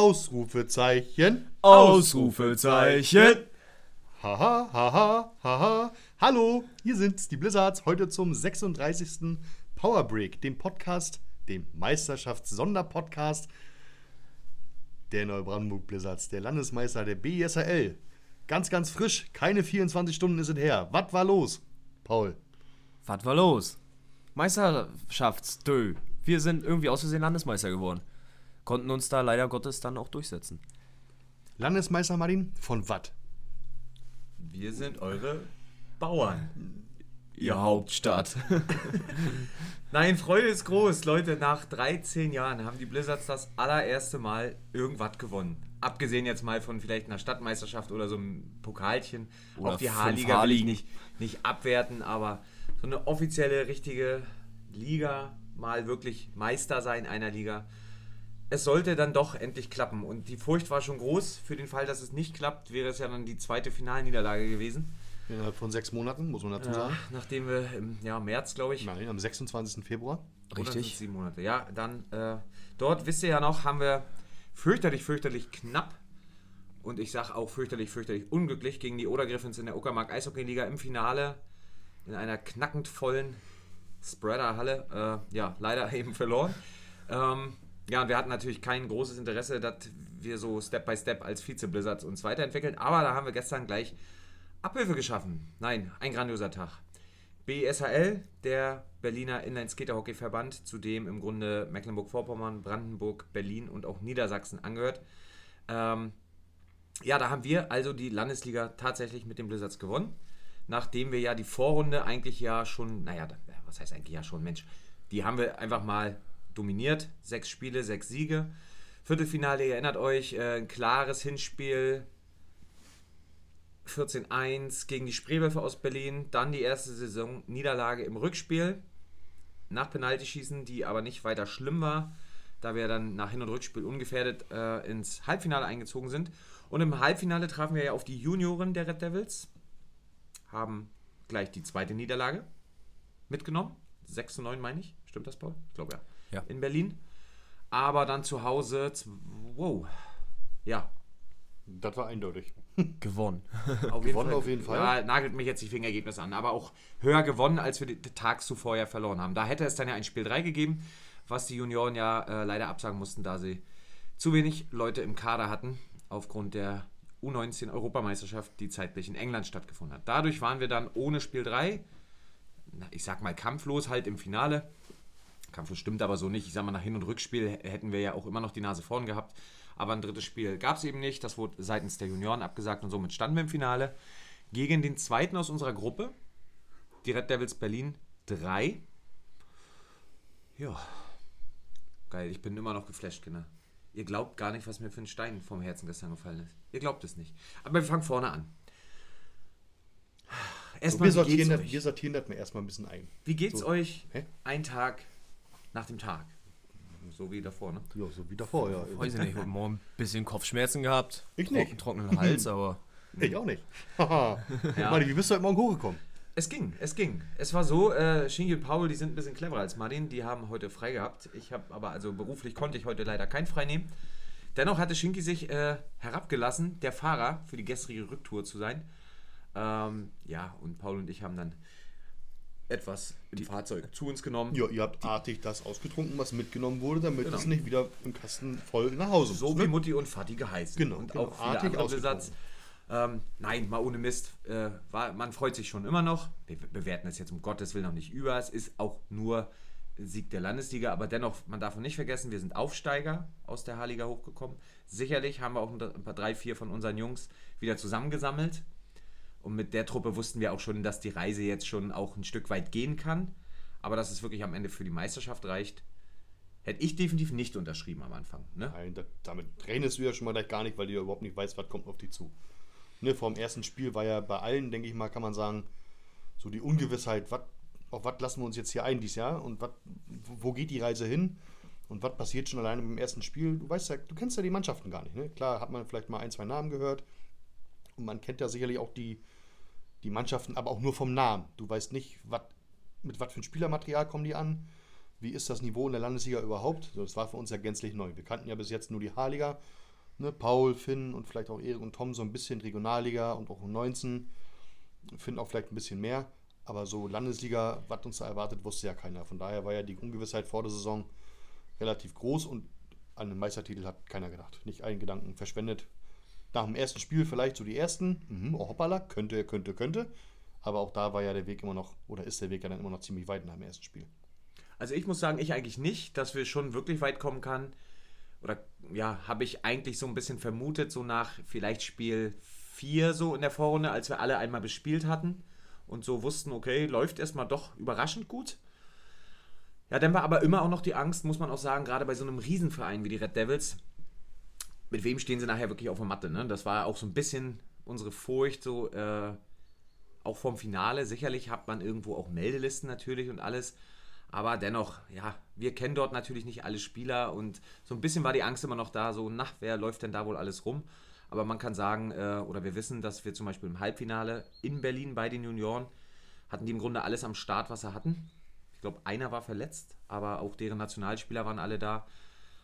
Ausrufezeichen. Ausrufezeichen. Haha, haha, haha. Hallo, hier sind die Blizzards heute zum 36. Power Break, dem Podcast, dem Meisterschafts-Sonderpodcast der Neubrandenburg Blizzards, der Landesmeister der BSRL. Ganz, ganz frisch, keine 24 Stunden ist es her. Was war los, Paul? Was war los? Meisterschaftsdö. Wir sind irgendwie aus Versehen Landesmeister geworden. Konnten uns da leider Gottes dann auch durchsetzen. Landesmeister Martin, von was? Wir sind eure Bauern. Ihr Hauptstadt. Nein, Freude ist groß. Leute, nach 13 Jahren haben die Blizzards das allererste Mal irgendwas gewonnen. Abgesehen jetzt mal von vielleicht einer Stadtmeisterschaft oder so einem Pokalchen. Oder auch die H-Liga will ich nicht, nicht abwerten, aber so eine offizielle, richtige Liga, mal wirklich Meister sein einer Liga. Es sollte dann doch endlich klappen. Und die Furcht war schon groß. Für den Fall, dass es nicht klappt, wäre es ja dann die zweite Finalniederlage gewesen. Innerhalb von sechs Monaten, muss man dazu Ja, sagen. nachdem wir im ja, März, glaube ich, Nein, am 26. Februar. Richtig. sieben Monate. Ja, dann äh, dort, wisst ihr ja noch, haben wir fürchterlich, fürchterlich knapp und ich sage auch fürchterlich, fürchterlich unglücklich gegen die Oder Griffins in der Uckermark Eishockey-Liga im Finale in einer knackend vollen Spreader-Halle, äh, ja, leider eben verloren. Ähm, ja, wir hatten natürlich kein großes Interesse, dass wir so Step by Step als Vize-Blizzards uns weiterentwickeln, aber da haben wir gestern gleich Abhilfe geschaffen. Nein, ein grandioser Tag. BSHL, der Berliner Inline-Skater-Hockey-Verband, zu dem im Grunde Mecklenburg-Vorpommern, Brandenburg, Berlin und auch Niedersachsen angehört. Ähm, ja, da haben wir also die Landesliga tatsächlich mit den Blizzards gewonnen. Nachdem wir ja die Vorrunde eigentlich ja schon, naja, was heißt eigentlich ja schon, Mensch, die haben wir einfach mal dominiert. Sechs Spiele, sechs Siege. Viertelfinale, ihr erinnert euch, äh, ein klares Hinspiel, 14-1 gegen die Spreewölfe aus Berlin. Dann die erste Saison Niederlage im Rückspiel. Nach Penaltyschießen, die aber nicht weiter schlimm war, da wir dann nach Hin- und Rückspiel ungefährdet äh, ins Halbfinale eingezogen sind. Und im Halbfinale trafen wir ja auf die Junioren der Red Devils. Haben gleich die zweite Niederlage mitgenommen. 6 zu 9 meine ich. Stimmt das, Paul? Ich glaube ja. Ja. In Berlin. Aber dann zu Hause, wow. Ja, Das war eindeutig. Gewonnen. auf Gewonnen auf jeden Fall. Ja, nagelt mich jetzt die Fingergebnisse an, aber auch höher gewonnen, als wir die Tags zuvor ja verloren haben. Da hätte es dann ja ein Spiel 3 gegeben, was die Junioren ja äh, leider absagen mussten, da sie zu wenig Leute im Kader hatten, aufgrund der U19 Europameisterschaft, die zeitlich in England stattgefunden hat. Dadurch waren wir dann ohne Spiel 3, na, ich sag mal kampflos halt im Finale. Kampflos stimmt aber so nicht. Ich sag mal, nach Hin- und Rückspiel hätten wir ja auch immer noch die Nase vorn gehabt. Aber ein drittes Spiel gab es eben nicht. Das wurde seitens der Junioren abgesagt und somit standen wir im Finale gegen den zweiten aus unserer Gruppe, die Red Devils Berlin 3. Ja, geil. Ich bin immer noch geflasht, Kinder. Ihr glaubt gar nicht, was mir für ein Stein vom Herzen gestern gefallen ist. Ihr glaubt es nicht. Aber wir fangen vorne an. So, Erstmal, wir, wie geht's sortieren das, wir sortieren das mal erstmal ein bisschen ein. Wie geht's So. euch Hä? ein Tag nach dem Tag? So wie davor, ne? Ja, so wie davor, ja. Weiß ich nicht, heute Morgen ein bisschen Kopfschmerzen gehabt. Ich nicht. Trocken- Trockenen Hals, aber Ich auch nicht. Haha. Ja. Martin, wie bist du heute Morgen hochgekommen? Es ging, es ging. Es war so, äh, Shinji und Paul, die sind ein bisschen cleverer als Martin, die haben heute frei gehabt. Ich habe aber, also beruflich konnte ich heute leider kein frei nehmen. Dennoch hatte Shinki sich äh, herabgelassen, der Fahrer für die gestrige Rücktour zu sein. Ähm, ja, und Paul und ich haben dann etwas im Fahrzeug zu uns genommen. Ja, ihr habt artig das ausgetrunken, was mitgenommen wurde, damit Genau. es nicht wieder im Kasten voll nach Hause So muss. wie ne? Mutti und Vati geheißen. Genau, Und genau. auch Artig. Besatz. Ähm, nein, mal ohne Mist. Äh, war, man freut sich schon immer noch. Wir bewerten es jetzt um Gottes Willen noch nicht über. Es ist auch nur Sieg der Landesliga, aber dennoch, man darf nicht vergessen, wir sind Aufsteiger aus der H-Liga hochgekommen. Sicherlich haben wir auch ein paar drei, vier von unseren Jungs wieder zusammengesammelt. Und mit der Truppe wussten wir auch schon, dass die Reise jetzt schon auch ein Stück weit gehen kann. Aber dass es wirklich am Ende für die Meisterschaft reicht, hätte ich definitiv nicht unterschrieben am Anfang. Ne? Nein, da, damit rechnest du ja schon mal gleich gar nicht, weil du ja überhaupt nicht weißt, was kommt auf dich zu. Ne, vor dem ersten Spiel war ja bei allen, denke ich mal, kann man sagen, so die Ungewissheit, wat, auf was lassen wir uns jetzt hier ein dieses Jahr und wat, wo wo geht die Reise hin und was passiert schon alleine beim ersten Spiel. Du weißt ja, du kennst ja die Mannschaften gar nicht. Ne? Klar hat man vielleicht mal ein, zwei Namen gehört und man kennt ja sicherlich auch die, die Mannschaften, aber auch nur vom Namen. Du weißt nicht, wat, mit was für ein Spielermaterial kommen die an, wie ist das Niveau in der Landesliga überhaupt. Das war für uns ja gänzlich neu. Wir kannten ja bis jetzt nur die H-Liga Ne, Paul, Finn und vielleicht auch Erik und Tom so ein bisschen Regionalliga und auch 19. Finn auch vielleicht ein bisschen mehr. Aber so Landesliga, was uns da erwartet, wusste ja keiner. Von daher war ja die Ungewissheit vor der Saison relativ groß und an den Meistertitel hat keiner gedacht. Nicht einen Gedanken verschwendet. Nach dem ersten Spiel vielleicht so die ersten. Mhm, oh hoppala, könnte, könnte, könnte. Aber auch da war ja der Weg immer noch, oder ist der Weg ja dann immer noch ziemlich weit nach dem ersten Spiel. Also ich muss sagen, ich eigentlich nicht, dass wir schon wirklich weit kommen kann. Oder ja, habe ich eigentlich so ein bisschen vermutet, so nach vielleicht Spiel 4 so in der Vorrunde, als wir alle einmal bespielt hatten und so wussten, okay, läuft erstmal doch überraschend gut. Ja, dann war aber immer auch noch die Angst, muss man auch sagen, gerade bei so einem Riesenverein wie die Red Devils, mit wem stehen sie nachher wirklich auf der Matte, ne? Das war auch so ein bisschen unsere Furcht, so, äh, auch vom Finale. Sicherlich hat man irgendwo auch Meldelisten natürlich und alles. Aber dennoch, ja, wir kennen dort natürlich nicht alle Spieler und so ein bisschen war die Angst immer noch da, so, na, wer läuft denn da wohl alles rum? Aber man kann sagen, äh, oder wir wissen, dass wir zum Beispiel im Halbfinale in Berlin bei den Junioren hatten die im Grunde alles am Start, was sie hatten. Ich glaube, einer war verletzt, aber auch deren Nationalspieler waren alle da.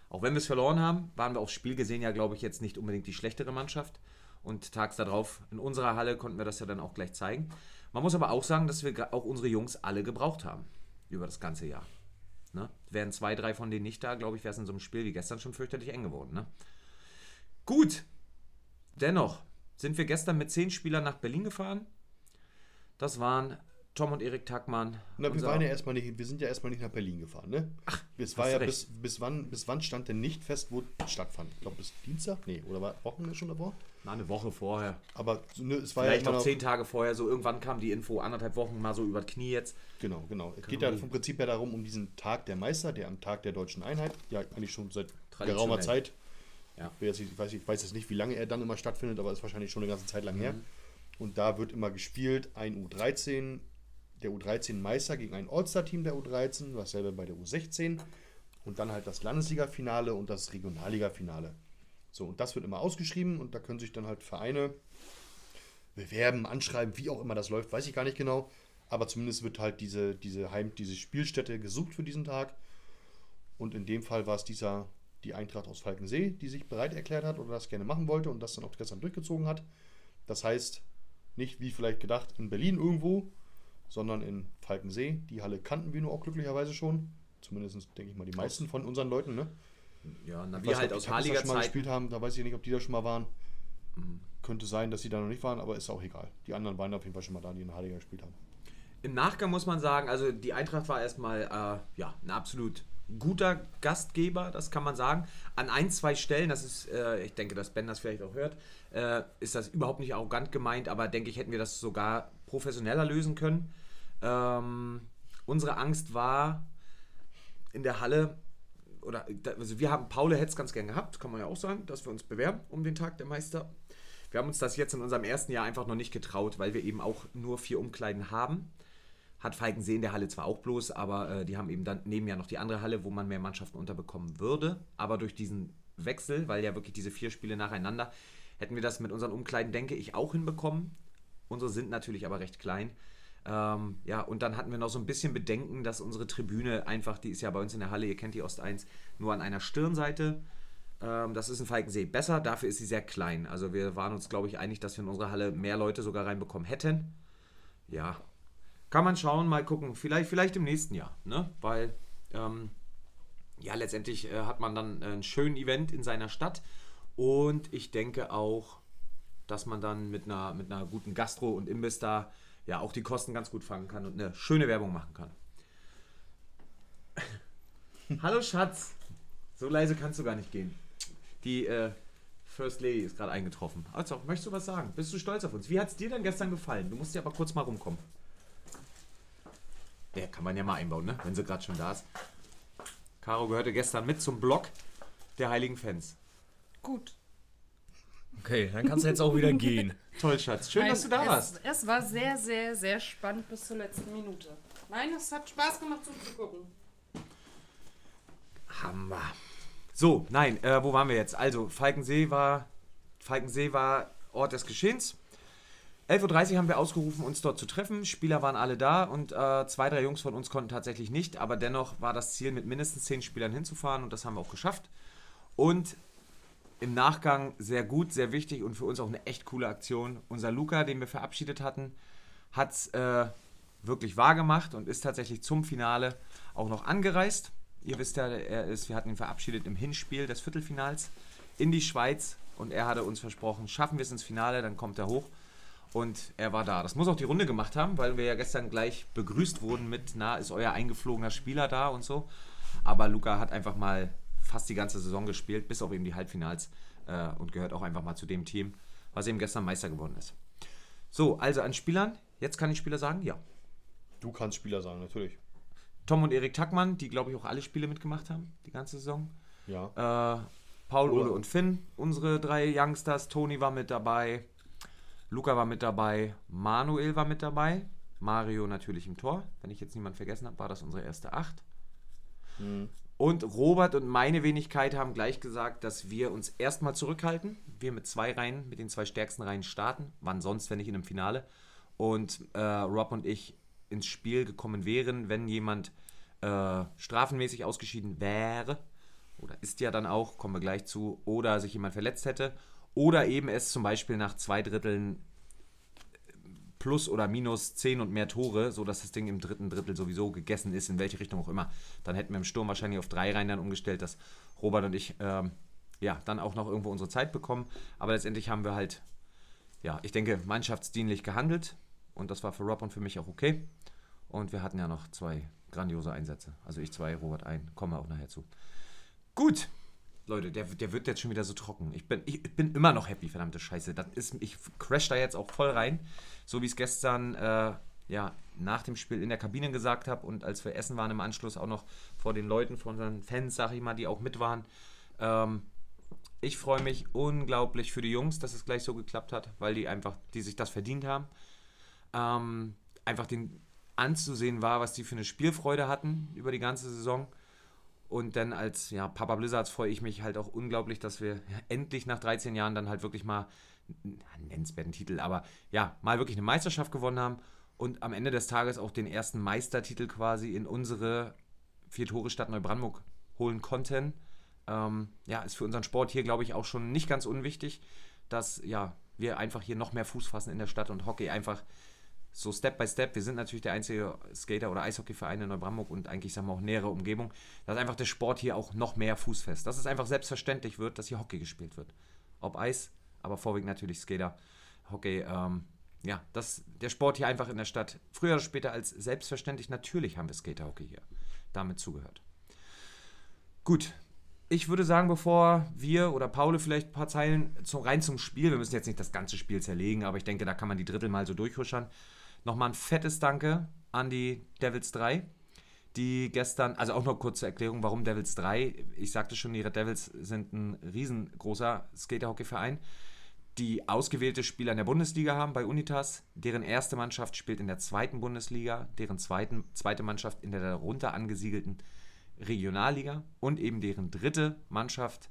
Auch wenn wir es verloren haben, waren wir aufs Spiel gesehen ja, glaube ich, jetzt nicht unbedingt die schlechtere Mannschaft. Und tags darauf in unserer Halle konnten wir das ja dann auch gleich zeigen. Man muss aber auch sagen, dass wir auch unsere Jungs alle gebraucht haben über das ganze Jahr. Ne? Wären zwei, drei von denen nicht da, glaube ich, wäre es in so einem Spiel wie gestern schon fürchterlich eng geworden. Ne? Gut, dennoch sind wir gestern mit zehn Spielern nach Berlin gefahren. Das waren Tom und Erik Tackmann. Na, wir, waren ja erstmal nicht, wir sind ja erstmal nicht nach Berlin gefahren, ne? Ach, es war ja bis, bis, wann, bis wann stand denn nicht fest, wo es stattfand? Ich glaube bis Dienstag? Nee, oder war Wochenende schon davor? Na, eine Woche vorher. Aber ne, es war Vielleicht ja noch zehn Tage vorher, so irgendwann kam die Info, anderthalb Wochen mal so über das Knie jetzt. Genau, genau. Es geht ja vom Prinzip her darum, um diesen Tag der Meister, der am Tag der deutschen Einheit, ja eigentlich schon seit geraumer Zeit. Ja. Ich, weiß, ich weiß jetzt nicht, wie lange er dann immer stattfindet, aber ist wahrscheinlich schon eine ganze Zeit lang mhm. her. Und da wird immer gespielt, ein U13 der U13-Meister gegen ein All-Star-Team der U13, dasselbe bei der U16 und dann halt das Landesliga-Finale und das Regionalliga-Finale. So, und das wird immer ausgeschrieben und da können sich dann halt Vereine bewerben, anschreiben, wie auch immer das läuft, weiß ich gar nicht genau. Aber zumindest wird halt diese, diese Heim, diese Spielstätte gesucht für diesen Tag. Und in dem Fall war es dieser, die Eintracht aus Falkensee, die sich bereit erklärt hat oder das gerne machen wollte und das dann auch gestern durchgezogen hat. Das heißt, nicht wie vielleicht gedacht in Berlin irgendwo, sondern in Falkensee. Die Halle kannten wir nur auch glücklicherweise schon. Zumindest denke ich mal die meisten von unseren Leuten, ne? Ja, na, wir halt aus Halliger schon mal gespielt haben, da weiß ich nicht, ob die da schon mal waren. Mhm. Könnte sein, dass sie da noch nicht waren, aber ist auch egal. Die anderen waren auf jeden Fall schon mal da, die in Halliger gespielt haben. Im Nachgang muss man sagen, also die Eintracht war erstmal äh, ja, ein absolut guter Gastgeber, das kann man sagen. An ein, zwei Stellen, das ist, äh, ich denke, dass Ben das vielleicht auch hört, äh, ist das überhaupt nicht arrogant gemeint, aber denke ich, hätten wir das sogar professioneller lösen können. Ähm, unsere Angst war in der Halle, oder also wir haben, Paul hätte es ganz gern gehabt, kann man ja auch sagen, dass wir uns bewerben um den Tag der Meister. Wir haben uns das jetzt in unserem ersten Jahr einfach noch nicht getraut, weil wir eben auch nur vier Umkleiden haben. Hat Falkensee in der Halle zwar auch bloß, aber äh, die haben eben dann neben ja noch die andere Halle, wo man mehr Mannschaften unterbekommen würde. Aber durch diesen Wechsel, weil ja wirklich diese vier Spiele nacheinander, hätten wir das mit unseren Umkleiden, denke ich, auch hinbekommen. Unsere sind natürlich aber recht klein. Ähm, ja, und dann hatten wir noch so ein bisschen Bedenken, dass unsere Tribüne einfach, die ist ja bei uns in der Halle, ihr kennt die Ost 1, nur an einer Stirnseite. Ähm, das ist in Falkensee besser, dafür ist sie sehr klein. Also wir waren uns, glaube ich, einig, dass wir in unserer Halle mehr Leute sogar reinbekommen hätten. Ja, kann man schauen, mal gucken. Vielleicht, vielleicht im nächsten Jahr, ne? Weil, ähm, ja, letztendlich äh, hat man dann ein schönes Event in seiner Stadt. Und ich denke auch, dass man dann mit einer, mit einer guten Gastro und Imbiss da ja auch die Kosten ganz gut fangen kann und eine schöne Werbung machen kann. Hallo Schatz, so leise kannst du gar nicht gehen. Die äh, First Lady ist gerade eingetroffen. Also, möchtest du was sagen? Bist du stolz auf uns? Wie hat es dir denn gestern gefallen? Du musst ja aber kurz mal rumkommen. Ja, kann man ja mal einbauen, ne? wenn sie gerade schon da ist. Caro gehörte gestern mit zum Blog der heiligen Fans. Gut. Okay, dann kannst du jetzt auch wieder gehen. Toll, Schatz. Schön, Nein, dass du da es, warst. Es war sehr, sehr, sehr spannend bis zur letzten Minute. Nein, es hat Spaß gemacht zuzugucken. Hammer. So, nein, äh, wo waren wir jetzt? Also, Falkensee war, Falkensee war Ort des Geschehens. 11.30 Uhr haben wir ausgerufen, uns dort zu treffen. Spieler waren alle da und äh, zwei, drei Jungs von uns konnten tatsächlich nicht. Aber dennoch war das Ziel, mit mindestens zehn Spielern hinzufahren und das haben wir auch geschafft. Und im Nachgang sehr gut, sehr wichtig und für uns auch eine echt coole Aktion. Unser Luca, den wir verabschiedet hatten, hat es äh, wirklich wahr gemacht und ist tatsächlich zum Finale auch noch angereist. Ihr wisst ja, er ist, wir hatten ihn verabschiedet im Hinspiel des Viertelfinals in die Schweiz und er hatte uns versprochen, schaffen wir es ins Finale, dann kommt er hoch. Und er war da. Das muss auch die Runde gemacht haben, weil wir ja gestern gleich begrüßt wurden mit, na, ist euer eingeflogener Spieler da und so. Aber Luca hat einfach mal fast die ganze Saison gespielt, bis auf eben die Halbfinals äh, und gehört auch einfach mal zu dem Team, was eben gestern Meister geworden ist. So, also an Spielern. Jetzt kann ich Spieler sagen? Ja. Du kannst Spieler sagen, natürlich. Tom und Erik Tackmann, die glaube ich auch alle Spiele mitgemacht haben, die ganze Saison. Ja. Äh, Paul, Ole und Finn, unsere drei Youngsters. Toni war mit dabei. Luca war mit dabei. Manuel war mit dabei. Mario natürlich im Tor. Wenn ich jetzt niemand vergessen habe, war das unsere erste Acht. Und Robert und meine Wenigkeit haben gleich gesagt, dass wir uns erstmal zurückhalten. Wir mit zwei Reihen, mit den zwei stärksten Reihen starten. Wann sonst, wenn nicht in einem Finale. Und äh, Rob und ich ins Spiel gekommen wären, wenn jemand äh, strafenmäßig ausgeschieden wäre. Oder ist ja dann auch, kommen wir gleich zu. Oder sich jemand verletzt hätte. Oder eben es zum Beispiel nach zwei Dritteln plus oder minus 10 und mehr Tore, sodass das Ding im dritten Drittel sowieso gegessen ist, in welche Richtung auch immer. Dann hätten wir im Sturm wahrscheinlich auf drei Reihen dann umgestellt, dass Robert und ich ähm, ja dann auch noch irgendwo unsere Zeit bekommen. Aber letztendlich haben wir halt, ja, ich denke, mannschaftsdienlich gehandelt und das war für Rob und für mich auch okay. Und wir hatten ja noch zwei grandiose Einsätze. Also ich zwei, Robert ein, kommen wir auch nachher zu. Gut, Leute, der, der wird jetzt schon wieder so trocken. Ich bin, ich, bin immer noch happy, verdammte Scheiße. Das ist, ich crash da jetzt auch voll rein. So wie ich es gestern äh, ja, nach dem Spiel in der Kabine gesagt habe und als wir essen waren im Anschluss auch noch vor den Leuten, vor unseren Fans, sag ich mal, die auch mit waren. Ähm, ich freue mich unglaublich für die Jungs, dass es gleich so geklappt hat, weil die einfach, die sich das verdient haben. Ähm, einfach den anzusehen war, was die für eine Spielfreude hatten über die ganze Saison. Und dann als ja, Papa Blizzards freue ich mich halt auch unglaublich, dass wir endlich nach 13 Jahren dann halt wirklich mal nennenswerten Titel, aber ja, mal wirklich eine Meisterschaft gewonnen haben und am Ende des Tages auch den ersten Meistertitel quasi in unsere vier Tore Stadt Neubrandenburg holen konnten. Ähm, ja, ist für unseren Sport hier, glaube ich, auch schon nicht ganz unwichtig, dass ja, wir einfach hier noch mehr Fuß fassen in der Stadt und Hockey einfach so Step by Step. Wir sind natürlich der einzige Skater- oder Eishockeyverein in Neubrandenburg und eigentlich sagen wir auch nähere Umgebung, dass einfach der Sport hier auch noch mehr Fuß fest, dass es einfach selbstverständlich wird, dass hier Hockey gespielt wird. Ob Eis, aber vorwiegend natürlich Skater, Hockey. Ähm, ja, dass der Sport hier einfach in der Stadt früher oder später als selbstverständlich, natürlich haben wir Skater-Hockey hier damit zugehört. Gut, ich würde sagen, bevor wir oder Paul vielleicht ein paar Zeilen zum, rein zum Spiel, wir müssen jetzt nicht das ganze Spiel zerlegen, aber ich denke, da kann man die Drittel mal so durchhuschern. Nochmal ein fettes Danke an die Devils 3, die gestern, also auch noch kurze Erklärung, warum Devils 3. Ich sagte schon, die Red Devils sind ein riesengroßer Skaterhockey-Verein, die ausgewählte Spieler in der Bundesliga haben bei Unitas. Deren erste Mannschaft spielt in der zweiten Bundesliga, deren zweiten, zweite Mannschaft in der darunter angesiedelten Regionalliga und eben deren dritte Mannschaft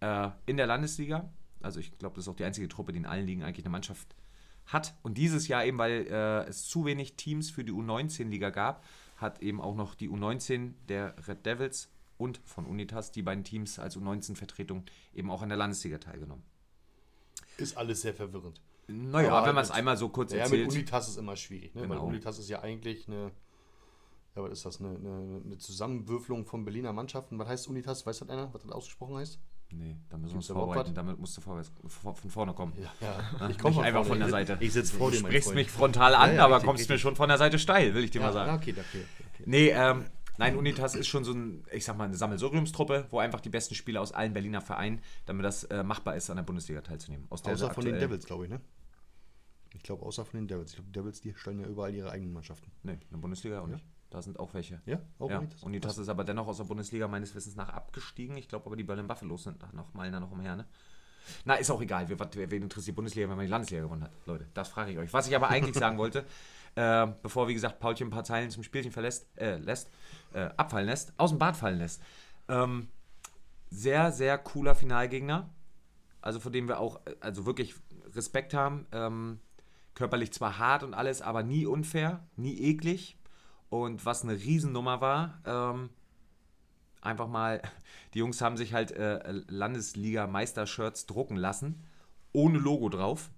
äh, in der Landesliga. Also ich glaube, das ist auch die einzige Truppe, die in allen Ligen eigentlich eine Mannschaft hat. Und dieses Jahr eben, weil äh, es zu wenig Teams für die U19-Liga gab, hat eben auch noch die U19 der Red Devils und von Unitas, die beiden Teams als U19-Vertretung, eben auch an der Landesliga teilgenommen. Ist alles sehr verwirrend. Naja, Aber wenn man es einmal so kurz Ja, erzählt. mit Unitas ist immer schwierig, ne? weil Genau. Unitas ist ja eigentlich eine, ja, was ist das, eine, eine, eine Zusammenwürfelung von Berliner Mannschaften. Was heißt Unitas? Weiß das einer, was das ausgesprochen heißt? Nee, da müssen wir uns vorbereiten. Damit musst du vorwärts, vor- von vorne kommen. Ja, ja. Ich komme einfach von der Seite. Ich sitze vor Du dir, mein sprichst mich frontal an, Ja, ja, aber kommst mir schon von der Seite steil, will ich dir mal sagen. okay, okay, okay. Nee, ähm, nein, Unitas ist schon so ein, ich sag mal, eine Sammelsuriumstruppe, wo einfach die besten Spieler aus allen Berliner Vereinen, damit das äh, machbar ist, an der Bundesliga teilzunehmen. Aus Außer von den Devils, glaube ich, ne? Ich glaube, außer von den Devils. Ich glaube, die Devils, die stellen ja überall ihre eigenen Mannschaften. Nee, in der Bundesliga auch nicht. Da sind auch welche. Ja, auch ja. Unitas. Unitas ist aber dennoch aus der Bundesliga meines Wissens nach abgestiegen. Ich glaube aber, die Berlin Buffaloes sind noch mal da noch umher, ne? Na, ist auch egal. Wer, wer, wen interessiert die Bundesliga, wenn man die Landesliga gewonnen hat? Leute, das frage ich euch. Was ich aber eigentlich sagen wollte, äh, bevor, wie gesagt, Paulchen ein paar Zeilen zum Spielchen verlässt, äh, lässt, äh, abfallen lässt, aus dem Bad fallen lässt. Ähm, sehr, sehr cooler Finalgegner. Also vor dem wir auch, äh, also wirklich Respekt haben. Ähm, körperlich zwar hart und alles, aber nie unfair, nie eklig. Und was eine Riesennummer war, ähm, einfach mal, die Jungs haben sich halt äh, Landesliga-Meister-Shirts drucken lassen, ohne Logo drauf.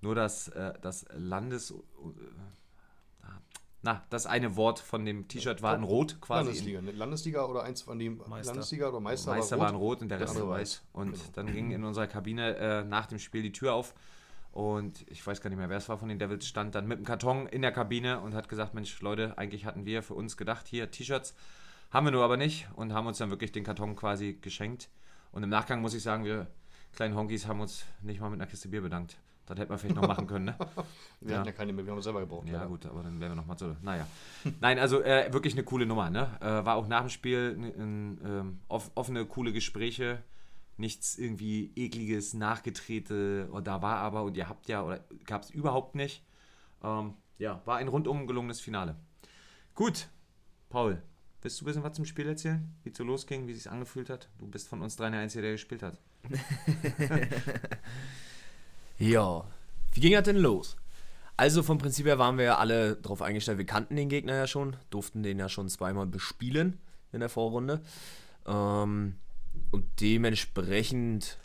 Nur das, äh, das Landes... Äh, na, das eine Wort von dem T-Shirt war in Rot quasi. Landesliga, ne? Landesliga oder eins von dem Meister. Landesliga oder Meister, Meister war war in rot. Rot und der Rest war weiß. weiß. Und Genau. dann ging in unserer Kabine äh, nach dem Spiel die Tür auf und ich weiß gar nicht mehr, wer es war von den Devils, stand dann mit dem Karton in der Kabine und hat gesagt, Mensch, Leute, eigentlich hatten wir für uns gedacht, hier T-Shirts, haben wir nur aber nicht und haben uns dann wirklich den Karton quasi geschenkt. Und im Nachgang muss ich sagen, wir kleinen Honkis haben uns nicht mal mit einer Kiste Bier bedankt. Das hätten wir vielleicht noch machen können, ne? Wir Ja. hatten ja keine mehr, wir haben es selber gebraucht. Ja, leider. gut, aber dann wären wir nochmal so. Naja. Nein, also äh, wirklich eine coole Nummer, ne? Äh, war auch nach dem Spiel n- n- ähm, off offene, coole Gespräche. Nichts irgendwie ekliges, nachgetrete, oder da war aber und ihr habt ja, oder gab es überhaupt nicht. Ähm, ja, war ein rundum gelungenes Finale. Gut, Paul, willst du ein bisschen was zum Spiel erzählen? Wie es so losging, wie es sich angefühlt hat? Du bist von uns drei der Einzige, der gespielt hat. Ja, wie ging das denn los? Also vom Prinzip her waren wir ja alle darauf eingestellt, wir kannten den Gegner ja schon, durften den ja schon zweimal bespielen in der Vorrunde. Ähm, und dementsprechend,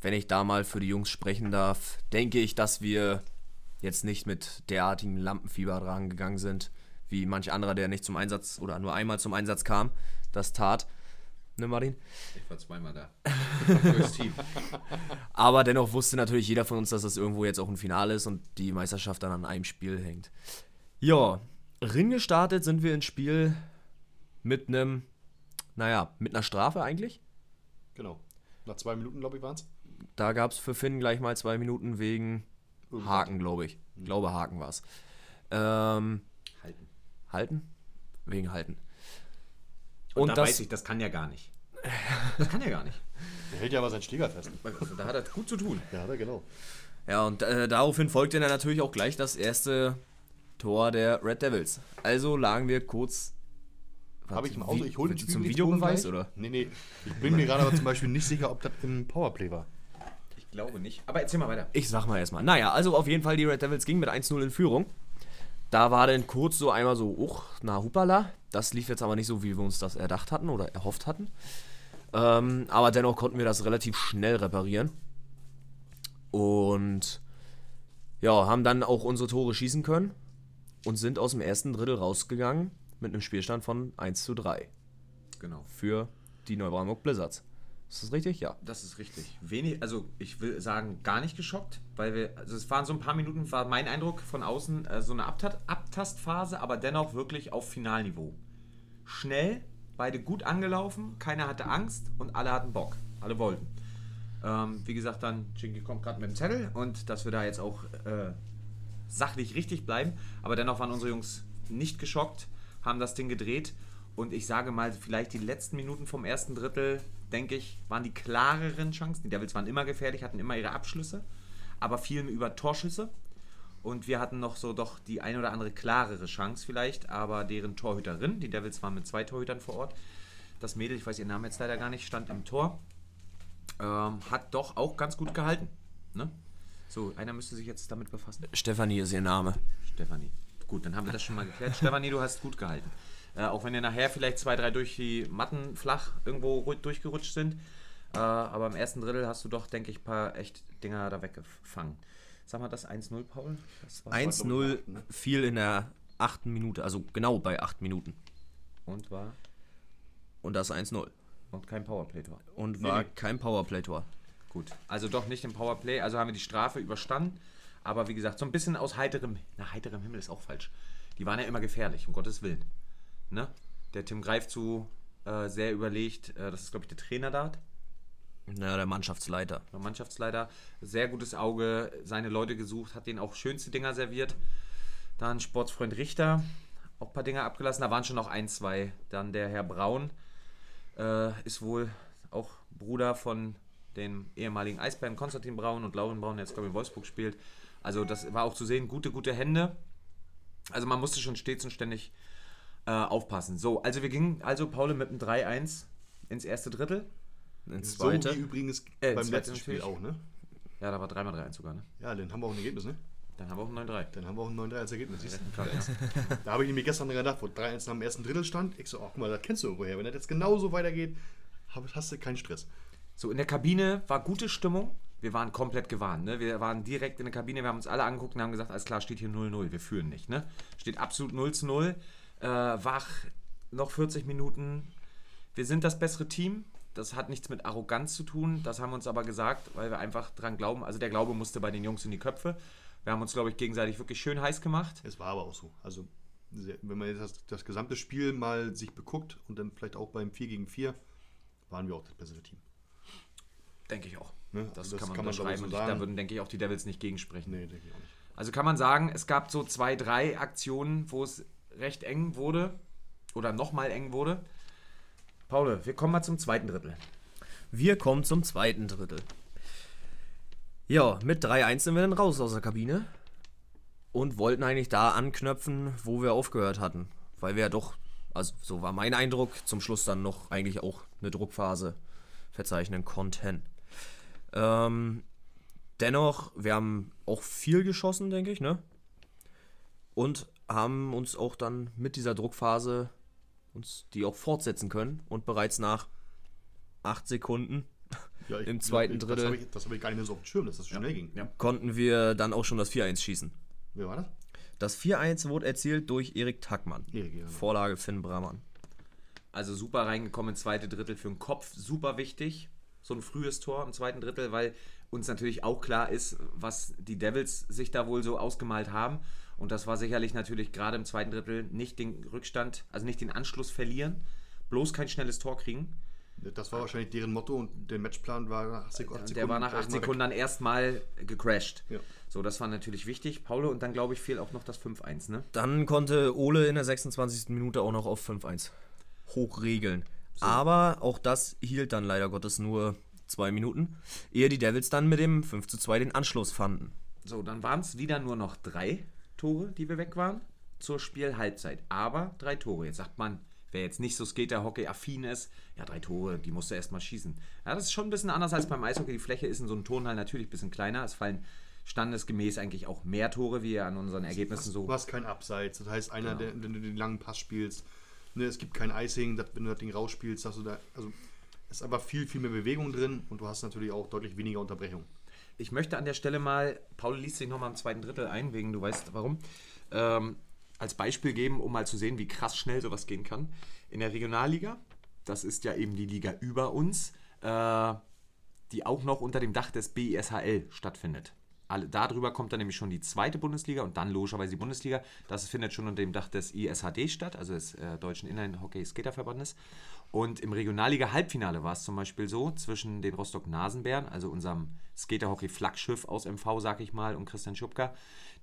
wenn ich da mal für die Jungs sprechen darf, denke ich, dass wir jetzt nicht mit derartigem Lampenfieber dran gegangen sind, wie manch anderer, der nicht zum Einsatz oder nur einmal zum Einsatz kam, das tat. Ne, Martin? Ich war zweimal da. Fürs Team. Aber dennoch wusste natürlich jeder von uns, dass das irgendwo jetzt auch ein Finale ist und die Meisterschaft dann an einem Spiel hängt. Ja, Ring gestartet sind wir ins Spiel mit einem, naja, mit einer Strafe eigentlich. Genau. Nach zwei Minuten, glaube ich, waren es. Da gab es für Finn gleich mal zwei Minuten wegen Haken, glaube ich. Ich glaube, Haken war es. Ähm, Halten. halten? Wegen halten. Und, Und da das- weiß ich, das kann ja gar nicht. Das kann ja gar nicht. Der hält ja aber seinen Schläger fest. Da hat er gut zu tun. Ja, da genau. Ja, und äh, daraufhin folgte dann natürlich auch gleich das erste Tor der Red Devils. Also lagen wir kurz. Habe ich im Auto, ich hole den du zum Videobeweis oder? Nee, nee. Ich bin mir gerade aber zum Beispiel nicht sicher, ob das im Powerplay war. Ich glaube nicht. Aber erzähl mal weiter. Ich sag mal erstmal. Naja, also auf jeden Fall, die Red Devils gingen mit 1-0 in Führung. Da war dann kurz so einmal so, uch, na hupala. Das lief jetzt aber nicht so, wie wir uns das erdacht hatten oder erhofft hatten. Ähm, aber dennoch konnten wir das relativ schnell reparieren. Und ja, haben dann auch unsere Tore schießen können und sind aus dem ersten Drittel rausgegangen mit einem Spielstand von 1 zu 3 Genau. für die Neubrandenburg Blizzards. Ist das richtig? Ja. Das ist richtig. Wenig, also ich will sagen, gar nicht geschockt, weil wir, also es waren so ein paar Minuten, war mein Eindruck von außen, äh, so eine Abtat Abtastphase, aber dennoch wirklich auf Finalniveau. Schnell, beide gut angelaufen, keiner hatte Angst und alle hatten Bock. Alle wollten. Ähm, wie gesagt, dann, Chinky kommt gerade mit dem Zettel und dass wir da jetzt auch äh, sachlich richtig bleiben. Aber dennoch waren unsere Jungs nicht geschockt, haben das Ding gedreht. Und ich sage mal, vielleicht die letzten Minuten vom ersten Drittel, denke ich, waren die klareren Chancen. Die Devils waren immer gefährlich, hatten immer ihre Abschlüsse, aber fielen über Torschüsse. Und wir hatten noch so doch die ein oder andere klarere Chance vielleicht, aber deren Torhüterin, die Devils waren mit zwei Torhütern vor Ort. Das Mädel, ich weiß ihren Namen jetzt leider gar nicht, stand im Tor. Ähm, hat doch auch ganz gut gehalten. Ne? So, einer müsste sich jetzt damit befassen. Stefanie ist ihr Name. Stefanie. Gut, dann haben wir das schon mal geklärt. Stefanie, du hast gut gehalten. Äh, auch wenn ihr nachher vielleicht zwei, drei durch die Matten flach irgendwo ru- durchgerutscht sind. Äh, aber im ersten Drittel hast du doch, denke ich, ein paar echt Dinger da weggefangen. Sag mal das 1-0, Paul? Das war 1-0 fiel in der achten Minute, also genau bei acht Minuten. Und war. Und das 1-0. Und kein Powerplay-Tor. Und war kein Powerplay-Tor. Gut. Also doch nicht im Powerplay. Also haben wir die Strafe überstanden. Aber wie gesagt, so ein bisschen aus heiterem, na, heiterem Himmel ist auch falsch. Die waren ja immer gefährlich, um Gottes Willen. Ne? Der Tim greift zu äh, sehr überlegt. Äh, das ist, glaube ich, der Trainer da. Na, der Mannschaftsleiter. der Mannschaftsleiter. Sehr gutes Auge, seine Leute gesucht, hat denen auch schönste Dinger serviert. Dann Sportsfreund Richter, auch ein paar Dinger abgelassen. Da waren schon noch ein, zwei. Dann der Herr Braun äh, ist wohl auch Bruder von dem ehemaligen Eisbären Konstantin Braun und Lauren Braun, der jetzt glaube ich in Wolfsburg spielt. Also das war auch zu sehen, gute, gute Hände. Also man musste schon stets und ständig äh, aufpassen. So, also wir gingen also Paul mit einem 3-1 ins erste Drittel. Ins So zweite. wie übrigens Äh, beim letzten Spiel auch, ne? Ja, da war 3x3 sogar, ne? Ja, dann haben wir auch ein Ergebnis, ne? Dann haben wir auch ein 9-3. Dann haben wir auch ein 9-3 als Ergebnis. siehst du? Da habe ich nämlich gestern dran gedacht, wo 3-1 nach dem ersten Drittel stand. Ich so, ach guck mal, das kennst du irgendwoher. Wenn das jetzt genauso weitergeht, hast du keinen Stress. So, in der Kabine war gute Stimmung. Wir waren komplett gewarnt. Ne? Wir waren direkt in der Kabine, wir haben uns alle angeguckt und haben gesagt, alles klar, steht hier 0-0, wir führen nicht. Ne? Steht absolut 0 zu 0. Äh, wach, noch 40 Minuten. Wir sind das bessere Team. Das hat nichts mit Arroganz zu tun. Das haben wir uns aber gesagt, weil wir einfach dran glauben. Also der Glaube musste bei den Jungs in die Köpfe. Wir haben uns, glaube ich, gegenseitig wirklich schön heiß gemacht. Es war aber auch so. Also, wenn man jetzt das, das gesamte Spiel mal sich beguckt und dann vielleicht auch beim 4 gegen 4, waren wir auch das bessere Team. Denke ich auch. Ne? Das, Also kann man ich, unterschreiben. so sagen. da würden, denke ich, auch die Devils nicht gegensprechen. Nee, denke ich auch nicht. Also kann man sagen, es gab so zwei, drei Aktionen, wo es recht eng wurde oder nochmal eng wurde. Paul, wir kommen mal zum zweiten Drittel. Wir kommen zum zweiten Drittel. Ja, mit 3-1 sind wir dann raus aus der Kabine und wollten eigentlich da anknöpfen, wo wir aufgehört hatten. Weil wir ja doch, also so war mein Eindruck, zum Schluss dann noch eigentlich auch eine Druckphase verzeichnen konnten. Ähm, dennoch, wir haben auch viel geschossen, denke ich, ne? Und haben uns auch dann mit dieser Druckphase uns die auch fortsetzen können und bereits nach acht Sekunden Ja, ich- Im zweiten Drittel. Das habe ich, das hab ich gar nicht mehr so auf dem Schirm, dass das schnell ging. Ja. konnten wir dann auch schon das 4-1 schießen. Wer war das? Das 4-1 wurde erzielt durch Erik Tackmann. Erik, ja. Vorlage Finn Bramann. Also super reingekommen, zweite Drittel für den Kopf, super wichtig. So ein frühes Tor im zweiten Drittel, weil uns natürlich auch klar ist, was die Devils sich da wohl so ausgemalt haben. Und das war sicherlich natürlich gerade im zweiten Drittel nicht den Rückstand, also nicht den Anschluss verlieren, bloß kein schnelles Tor kriegen. Das war wahrscheinlich deren Motto und der Matchplan war nach 8 Sekunden. Der war nach acht erstmal weg. Sekunden dann erstmal gecrashed. Ja. So, das war natürlich wichtig. Paulo, und dann glaube ich, fehlt auch noch das 5-1, ne? Dann konnte Ole in der 26. Minute auch noch auf 5-1 hochregeln. Aber auch das hielt dann leider Gottes nur zwei Minuten, ehe die Devils dann mit dem 5-2 den Anschluss fanden. So, dann waren es wieder nur noch drei Tore, die wir weg waren, zur Spielhalbzeit. Aber drei Tore. Jetzt sagt man, wer jetzt nicht so Skater-Hockey-affin ist, ja, drei Tore, die musst du erstmal schießen. Ja, das ist schon ein bisschen anders als beim Eishockey. Die Fläche ist in so einem Turnhall natürlich ein bisschen kleiner. Es fallen standesgemäß eigentlich auch mehr Tore, wie ihr an unseren Ergebnissen so. Du hast kein Abseits. Das heißt, einer, der, wenn du den langen Pass spielst, ne, es gibt kein Icing, das, wenn du das Ding rausspielst, hast du da. Also, ist einfach viel, viel mehr Bewegung drin und du hast natürlich auch deutlich weniger Unterbrechung. Ich möchte an der Stelle mal, Paul liest sich nochmal im zweiten Drittel ein, wegen du weißt warum, ähm, als Beispiel geben, um mal zu sehen, wie krass schnell sowas gehen kann. In der Regionalliga, das ist ja eben die Liga über uns, äh, die auch noch unter dem Dach des BISHL stattfindet. Alle, darüber kommt dann nämlich schon die zweite Bundesliga und dann logischerweise die Bundesliga. Das findet schon unter dem Dach des ISHD statt, also des äh, Deutschen Inline-Hockey-Skaterverbandes. Und im Regionalliga-Halbfinale war es zum Beispiel so, zwischen den Rostock-Nasenbären, also unserem Skaterhockey-Flaggschiff aus MV, sag ich mal, und Christian Schupka.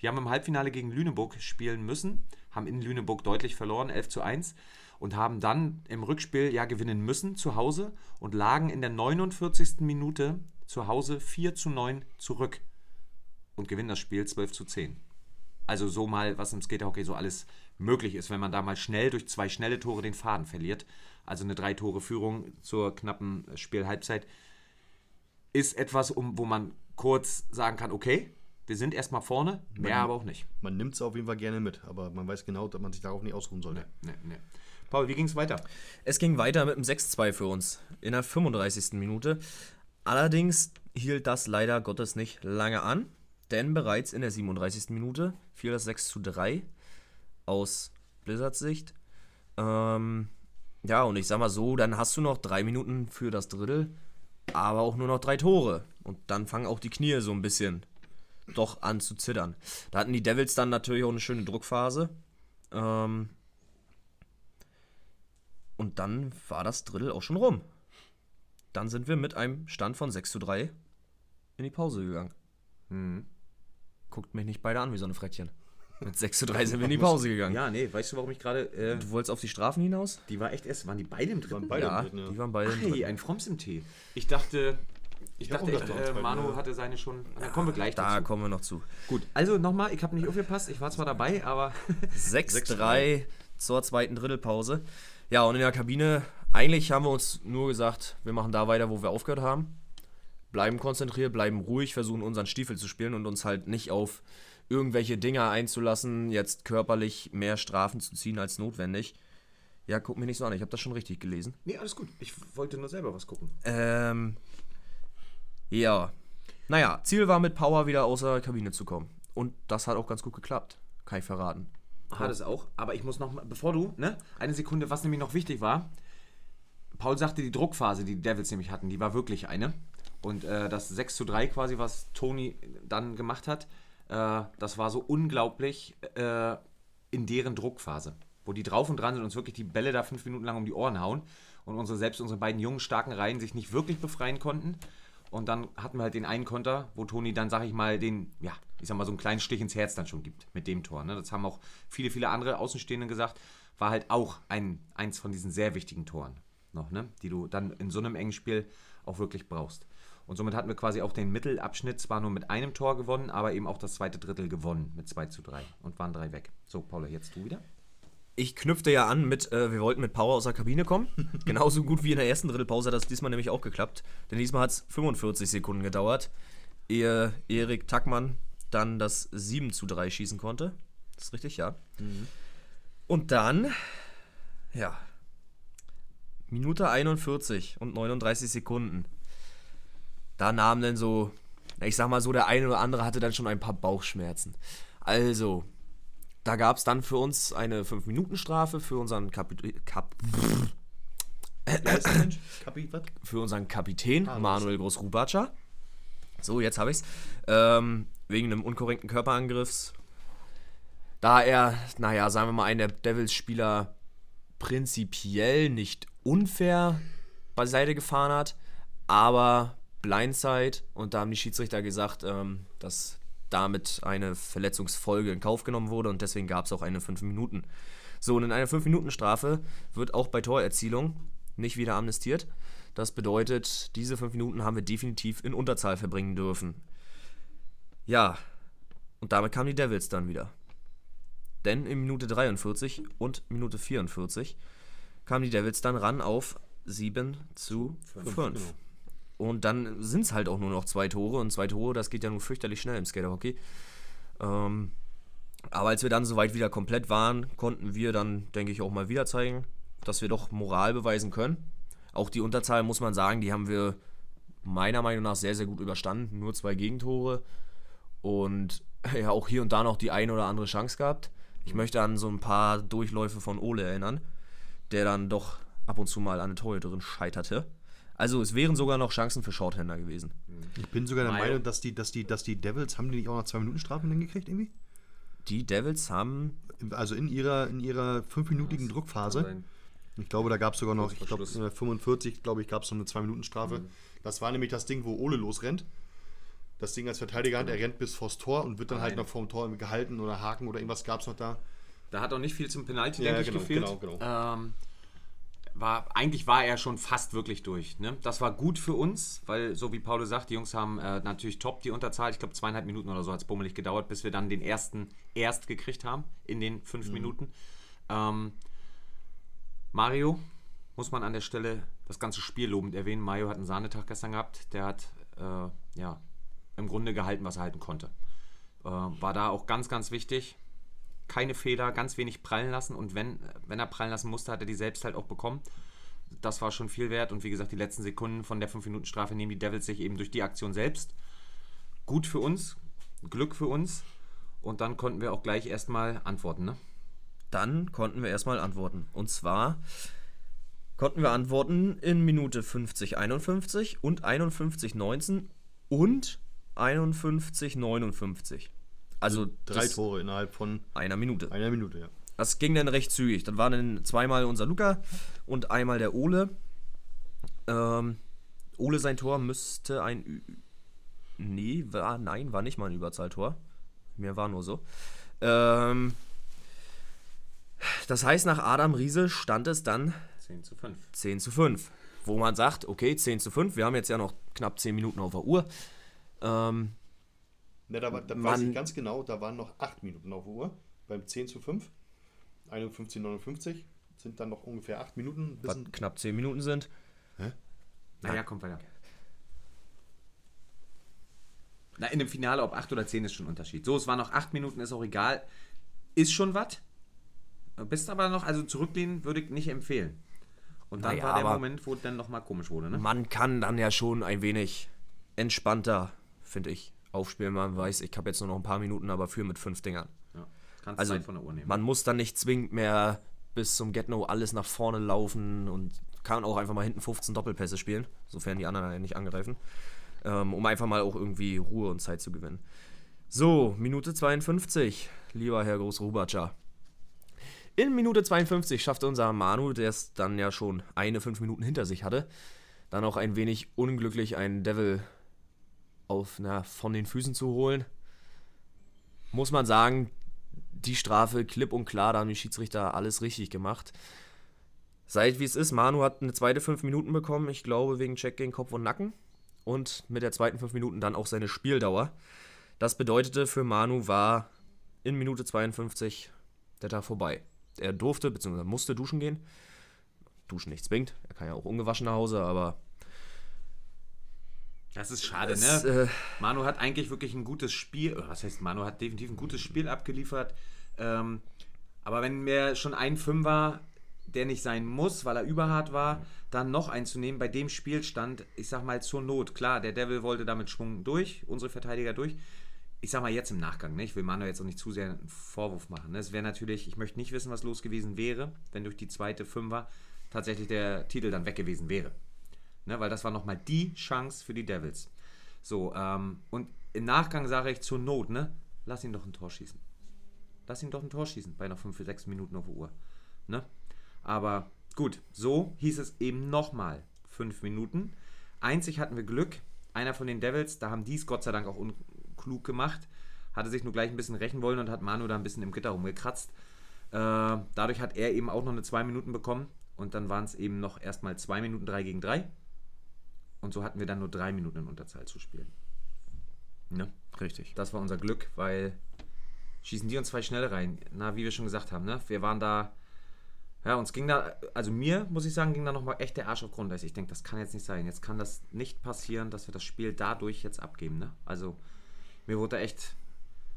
Die haben im Halbfinale gegen Lüneburg spielen müssen, haben in Lüneburg deutlich verloren, 11 zu 1, und haben dann im Rückspiel ja gewinnen müssen zu Hause und lagen in der 49. Minute zu Hause 4 zu 9 zurück und gewinnen das Spiel 12 zu 10. Also so mal, was im Skaterhockey so alles möglich ist, wenn man da mal schnell durch zwei schnelle Tore den Faden verliert. Also eine drei Tore Führung zur knappen Spielhalbzeit ist etwas, um, wo man kurz sagen kann, okay, wir sind erstmal vorne, mehr aber auch nicht. Man nimmt es auf jeden Fall gerne mit, aber man weiß genau, dass man sich darauf nicht ausruhen sollte. Nee, nee. Paul, wie ging es weiter? Es ging weiter mit einem 6-2 für uns in der 35. Minute. Allerdings hielt das leider Gottes nicht lange an, denn bereits in der 37. Minute fiel das 6 zu 3 aus Blizzards Sicht. Ähm, ja, und ich sag mal so, dann hast du noch drei Minuten für das Drittel, aber auch nur noch drei Tore. Und dann fangen auch die Knie so ein bisschen doch an zu zittern. Da hatten die Devils dann natürlich auch eine schöne Druckphase. Ähm, und dann war das Drittel auch schon rum. Dann sind wir mit einem Stand von 6 zu 3 in die Pause gegangen. Mhm. Guckt mich nicht beide an wie so eine Frettchen. Mit 6 zu 3 sind wir in die Pause gegangen. Ja, nee, weißt du, warum ich gerade. Äh, Du wolltest auf die Strafen hinaus? die war echt erst. Waren die beide im Waren dritten? beide ja, im dritten, ja. die waren beide im Hey, dritten. ein Froms im Tee. Ich dachte. Ich, hab dachte echt, äh, Manu ja. hatte seine schon. Da kommen wir gleich Da dazu. kommen wir noch zu. Gut, also nochmal, ich habe nicht aufgepasst, ich war zwar dabei, aber 6-3 zur zweiten Drittelpause. Ja, und in der Kabine, eigentlich haben wir uns nur gesagt, wir machen da weiter, wo wir aufgehört haben. Bleiben konzentriert, bleiben ruhig, versuchen unseren Stiefel zu spielen und uns halt nicht auf irgendwelche Dinger einzulassen, jetzt körperlich mehr Strafen zu ziehen als notwendig. Ja, guck mir nicht so an, ich habe das schon richtig gelesen. Nee, alles gut. Ich wollte nur selber was gucken. Ähm, ja. Naja, Ziel war mit Power wieder außer Kabine zu kommen. Und das hat auch ganz gut geklappt. Kann ich verraten. Hat es auch, aber ich muss noch mal, bevor du, ne, eine Sekunde, was nämlich noch wichtig war. Paul sagte, die Druckphase, die die Devils nämlich hatten, die war wirklich eine. Und äh, das 6 zu 3 quasi, was Tony dann gemacht hat, äh, das war so unglaublich äh, in deren Druckphase. Wo die drauf und dran sind und uns wirklich die Bälle da fünf Minuten lang um die Ohren hauen und unsere, selbst unsere beiden jungen, starken Reihen sich nicht wirklich befreien konnten. Und dann hatten wir halt den einen Konter, wo Toni dann, sag ich mal, den, ja, ich sag mal, so einen kleinen Stich ins Herz dann schon gibt mit dem Tor. Ne? Das haben auch viele, viele andere Außenstehende gesagt. War halt auch ein, eins von diesen sehr wichtigen Toren noch, ne? die du dann in so einem engen Spiel auch wirklich brauchst. Und somit hatten wir quasi auch den Mittelabschnitt zwar nur mit einem Tor gewonnen, aber eben auch das zweite Drittel gewonnen mit 2 zu 3 und waren drei weg. So, Paula, jetzt du wieder. Ich knüpfte ja an mit, äh, wir wollten mit Power aus der Kabine kommen. Genauso gut wie in der ersten Drittelpause hat das diesmal nämlich auch geklappt. Denn diesmal hat es 45 Sekunden gedauert, ehe Erik Tackmann dann das 7 zu 3 schießen konnte. Das ist richtig, ja. Und dann, ja, Minute 41 und 39 Sekunden. Da nahm dann so, ich sag mal so, der eine oder andere hatte dann schon ein paar Bauchschmerzen. Also, da gab es dann für uns eine 5-Minuten-Strafe für unseren Kapi Kap für unseren Kapitän Ah, Manuel Groß-Rubatscher. So, jetzt habe ich's. Ähm, wegen einem unkorrekten Körperangriffs. Da er, naja, sagen wir mal, einen der Devils-Spieler prinzipiell nicht unfair beiseite gefahren hat, aber Blindside und da haben die Schiedsrichter gesagt, ähm, dass damit eine Verletzungsfolge in Kauf genommen wurde und deswegen gab es auch eine 5 Minuten. So, und in einer 5-Minuten-Strafe wird auch bei Torerzielung nicht wieder amnestiert. Das bedeutet, diese 5 Minuten haben wir definitiv in Unterzahl verbringen dürfen. Ja, und damit kamen die Devils dann wieder. Denn in Minute 43 und Minute 44 kamen die Devils dann ran auf 7 zu 5. genau. Und dann sind es halt auch nur noch zwei Tore. Und zwei Tore, das geht ja nun fürchterlich schnell im Skaterhockey. Ähm, aber als wir dann soweit wieder komplett waren, konnten wir dann, denke ich, auch mal wieder zeigen, dass wir doch Moral beweisen können. Auch die Unterzahl, muss man sagen, die haben wir meiner Meinung nach sehr, sehr gut überstanden. Nur zwei Gegentore. Und ja, auch hier und da noch die eine oder andere Chance gehabt. Ich möchte an so ein paar Durchläufe von Ole erinnern, der dann doch ab und zu mal an eine Torhüterin scheiterte. Also es wären sogar noch Chancen für Shorthänder gewesen. Ich bin sogar der. Meinung, dass die, dass, die, dass die Devils, haben die nicht auch noch zwei Minuten Strafen denn gekriegt irgendwie? Die Devils haben Also in ihrer, in ihrer fünfminütigen Druckphase. Ich glaube, da gab es sogar noch, ich glaube, Schluss. in der 45, glaube ich, gab es noch eine 2-Minuten-Strafe. Das war nämlich das Ding, wo Ole losrennt. Das Ding als Verteidiger hat, er rennt bis vors Tor und wird dann halt Nein. noch vorm Tor gehalten oder Haken oder irgendwas gab es noch da. Da hat auch nicht viel zum Penalty, Ja, denke ich, genau, gefehlt. genau, genau. Ähm, war, eigentlich war er schon fast wirklich durch. Ne? Das war gut für uns, weil, so wie Paulo sagt, die Jungs haben äh, natürlich top die Unterzahl. Ich glaube, zweieinhalb Minuten oder so hat es bummelig gedauert, bis wir dann den ersten erst gekriegt haben in den fünf Mhm. Minuten. Ähm, Mario muss man an der Stelle das ganze Spiel lobend erwähnen. Mario hat einen Sahnetag gestern gehabt. Der hat äh, ja, im Grunde gehalten, was er halten konnte. Äh, war da auch ganz, ganz wichtig keine Fehler, ganz wenig prallen lassen und wenn, wenn er prallen lassen musste, hat er die selbst halt auch bekommen. Das war schon viel wert und wie gesagt, die letzten Sekunden von der 5-Minuten-Strafe nehmen die Devils sich eben durch die Aktion selbst. Gut für uns, Glück für uns und dann konnten wir auch gleich erstmal antworten. Ne? dann konnten wir erstmal antworten. Und zwar konnten wir antworten in Minute 50, 51 und 51, 19 und 51, 59. Also Drei das Tore innerhalb von einer Minute. einer Minute, ja. Das ging dann recht zügig. Dann waren dann zweimal unser Luca und einmal der Ole. Ähm, Ole sein Tor müsste ein. Ü nee, war, nein, war nicht mal ein Überzahltor. Mir war nur so. Ähm, das heißt, nach Adam Riese stand es dann 10 zu 5. 10 zu 5. Wo man sagt, okay, 10 zu 5, wir haben jetzt ja noch knapp 10 Minuten auf der Uhr. Ähm, Ne, da war, da weiß ich ganz genau, da waren noch 8 Minuten auf der Uhr. Beim 10 zu 5, 51, 59 sind dann noch ungefähr 8 Minuten. Bis was knapp 10 Minuten sind. Naja, kommt weiter. Na, in dem Finale, ob 8 oder 10 ist schon ein Unterschied. So, es waren noch 8 Minuten, ist auch egal. Ist schon was. Bist aber noch, also zurücklehnen würde ich nicht empfehlen. Und dann Naja, war der Moment, wo es dann nochmal komisch wurde, ne? Man kann dann ja schon ein wenig entspannter, finde ich, aufspielen. Man weiß, ich habe jetzt nur noch ein paar Minuten, aber für mit fünf Dingern. Ja. Kannst Also Zeit von der Uhr nehmen. man muss dann nicht zwingend mehr bis zum Get-No alles nach vorne laufen und kann auch einfach mal hinten 15 Doppelpässe spielen, sofern die anderen nicht angreifen, ähm, um einfach mal auch irgendwie Ruhe und Zeit zu gewinnen. So, Minute 52, lieber Herr Groß-Rubatscher. In Minute 52 schaffte unser Manu, der es dann ja schon eine fünf Minuten hinter sich hatte, dann auch ein wenig unglücklich einen Devil auf, na, von den Füßen zu holen. Muss man sagen, die Strafe klipp und klar, da haben die Schiedsrichter alles richtig gemacht. Seid wie es ist, Manu hat eine zweite fünf Minuten bekommen, ich glaube wegen Check gegen Kopf und Nacken. Und mit der zweiten fünf Minuten dann auch seine Spieldauer. Das bedeutete für Manu war in Minute 52 der Tag vorbei. Er durfte bzw. musste duschen gehen. Duschen nicht zwingt, er kann ja auch ungewaschen nach Hause, aber Das ist schade, es, ne? äh, Manu hat eigentlich wirklich ein gutes Spiel, was heißt Manu hat definitiv ein gutes Spiel abgeliefert. Ähm, aber wenn mir schon ein Fünfer, der nicht sein muss, weil er überhart war, dann noch einzunehmen bei dem Spielstand, ich sag mal zur Not, klar, der Devil wollte damit Schwung durch, unsere Verteidiger durch. Ich sag mal jetzt im Nachgang, ne? ich will Manu jetzt auch nicht zu sehr einen Vorwurf machen. Ne? Es wäre natürlich, ich möchte nicht wissen, was los gewesen wäre, wenn durch die zweite Fünfer tatsächlich der Titel dann weg gewesen wäre. Ne? Weil das war nochmal die Chance für die Devils. So, ähm, und im Nachgang sage ich zur Not, ne? Lass ihn doch ein Tor schießen. Lass ihn doch ein Tor schießen bei noch 5, 6 Minuten auf der Uhr. Ne? Aber gut, so hieß es eben nochmal 5 Minuten. Einzig hatten wir Glück. Einer von den Devils, da haben die es Gott sei Dank auch unklug gemacht, hatte sich nur gleich ein bisschen rächen wollen und hat Manu da ein bisschen im Gitter rumgekratzt. Äh, dadurch hat er eben auch noch eine 2 Minuten bekommen und dann waren es eben noch erstmal 2 Minuten 3 gegen 3. Und so hatten wir dann nur 3 Minuten in Unterzahl zu spielen. Ne? richtig. Das war unser Glück, weil schießen die uns zwei schnell rein. Na, wie wir schon gesagt haben, ne? Wir waren da. Ja, uns ging da, also mir, muss ich sagen, ging da nochmal echt der Arsch auf Grundeis. Ich denke, das kann jetzt nicht sein. Jetzt kann das nicht passieren, dass wir das Spiel dadurch jetzt abgeben, ne? Also, mir wurde da echt.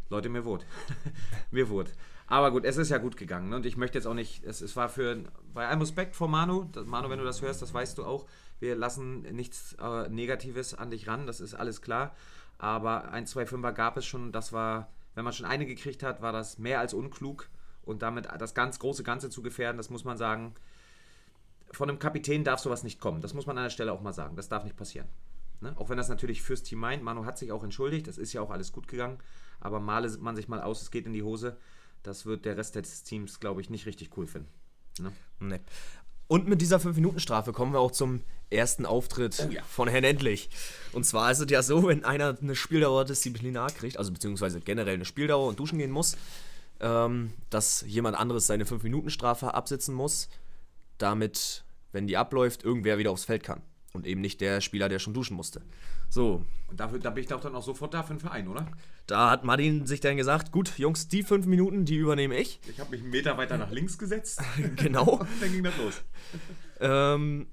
Leute, mir wurde. mir wurde. Aber gut, es ist ja gut gegangen. Ne? Und ich möchte jetzt auch nicht. Es, es war für. Bei allem Respekt vor Manu. Manu, wenn du das hörst, das weißt du auch. Wir lassen nichts äh, Negatives an dich ran. Das ist alles klar. Aber ein, zwei Fünfer gab es schon. Das war. Wenn man schon eine gekriegt hat, war das mehr als unklug. Und damit das ganz große Ganze zu gefährden, das muss man sagen. Von einem Kapitän darf sowas nicht kommen. Das muss man an der Stelle auch mal sagen. Das darf nicht passieren. Ne? Auch wenn das natürlich fürs Team meint. Manu hat sich auch entschuldigt. Das ist ja auch alles gut gegangen. Aber male man sich mal aus, es geht in die Hose. Das wird der Rest des Teams, glaube ich, nicht richtig cool finden. Ne? Nee. Und mit dieser 5-Minuten-Strafe kommen wir auch zum ersten Auftritt Oh ja. von Herrn Endlich. Und zwar ist es ja so, wenn einer eine Spieldauer disziplinar kriegt, also beziehungsweise generell eine Spieldauer und duschen gehen muss, ähm, dass jemand anderes seine 5-Minuten-Strafe absitzen muss, damit, wenn die abläuft, irgendwer wieder aufs Feld kann. Und eben nicht der Spieler, der schon duschen musste. So, Und dafür, da bin ich doch dann auch sofort da für den Verein, oder? Da hat Martin sich dann gesagt, gut, Jungs, die 5 Minuten, die übernehme ich. Ich habe mich einen Meter weiter nach links gesetzt. genau. Dann ging das los. Ähm,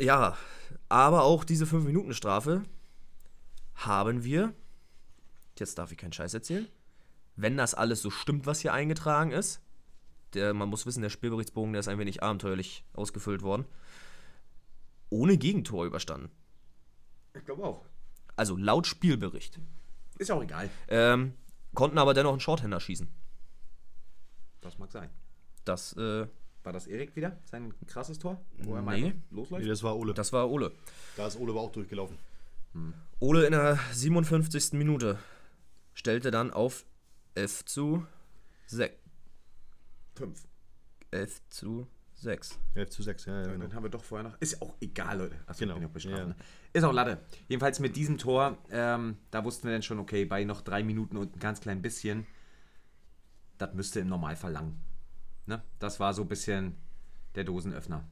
ja, aber auch diese 5-Minuten-Strafe haben wir, jetzt darf ich keinen Scheiß erzählen, wenn das alles so stimmt, was hier eingetragen ist, der, man muss wissen, der Spielberichtsbogen, der ist ein wenig abenteuerlich ausgefüllt worden, ohne Gegentor überstanden. Ich glaube auch. Also laut Spielbericht. Ist ja auch egal. Ähm, konnten aber dennoch einen Shorthänder schießen. Das mag sein. Das, äh, War das Erik wieder? Sein krasses Tor? Wo er Nee. mal losläuft? Nee, das war Ole. das war Ole. Da ist Ole aber auch durchgelaufen. Ole in der 57. Minute stellte dann auf 11 zu 6. Fünf. 11 zu 6. 11 zu 6, ja, ja, genau. Dann haben wir doch vorher noch. Ist ja auch egal, Leute. Achso, Genau. bin ich auch bestraft, Ja? Ist auch Latte. Jedenfalls mit diesem Tor, ähm, da wussten wir dann schon, okay, bei noch drei Minuten und ein ganz klein bisschen, das müsste im Normalfall lang. Ne? Das war so ein bisschen der Dosenöffner.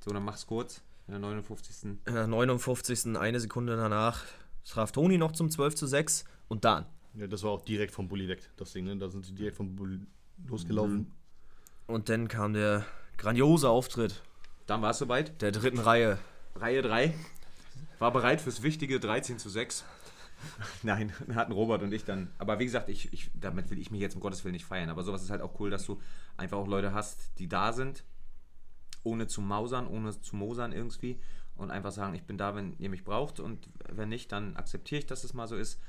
So, dann mach's kurz. In der 59. In der 59. eine Sekunde danach traf Toni noch zum 12 zu 6 und dann. Ja, das war auch direkt vom Bulli weg, das Ding, ne? Da sind sie direkt vom Bulli losgelaufen. Und dann kam der grandiose Auftritt Dann war es soweit. der dritten Reihe. Reihe 3 war bereit fürs wichtige 13 zu 6. Nein, hatten Robert und ich dann. Aber wie gesagt, ich, ich, damit will ich mich jetzt um Gottes Willen nicht feiern. Aber sowas ist halt auch cool, dass du einfach auch Leute hast, die da sind, ohne zu mausern, ohne zu mosern irgendwie. Und einfach sagen, ich bin da, wenn ihr mich braucht. Und wenn nicht, dann akzeptiere ich, dass es mal so ist.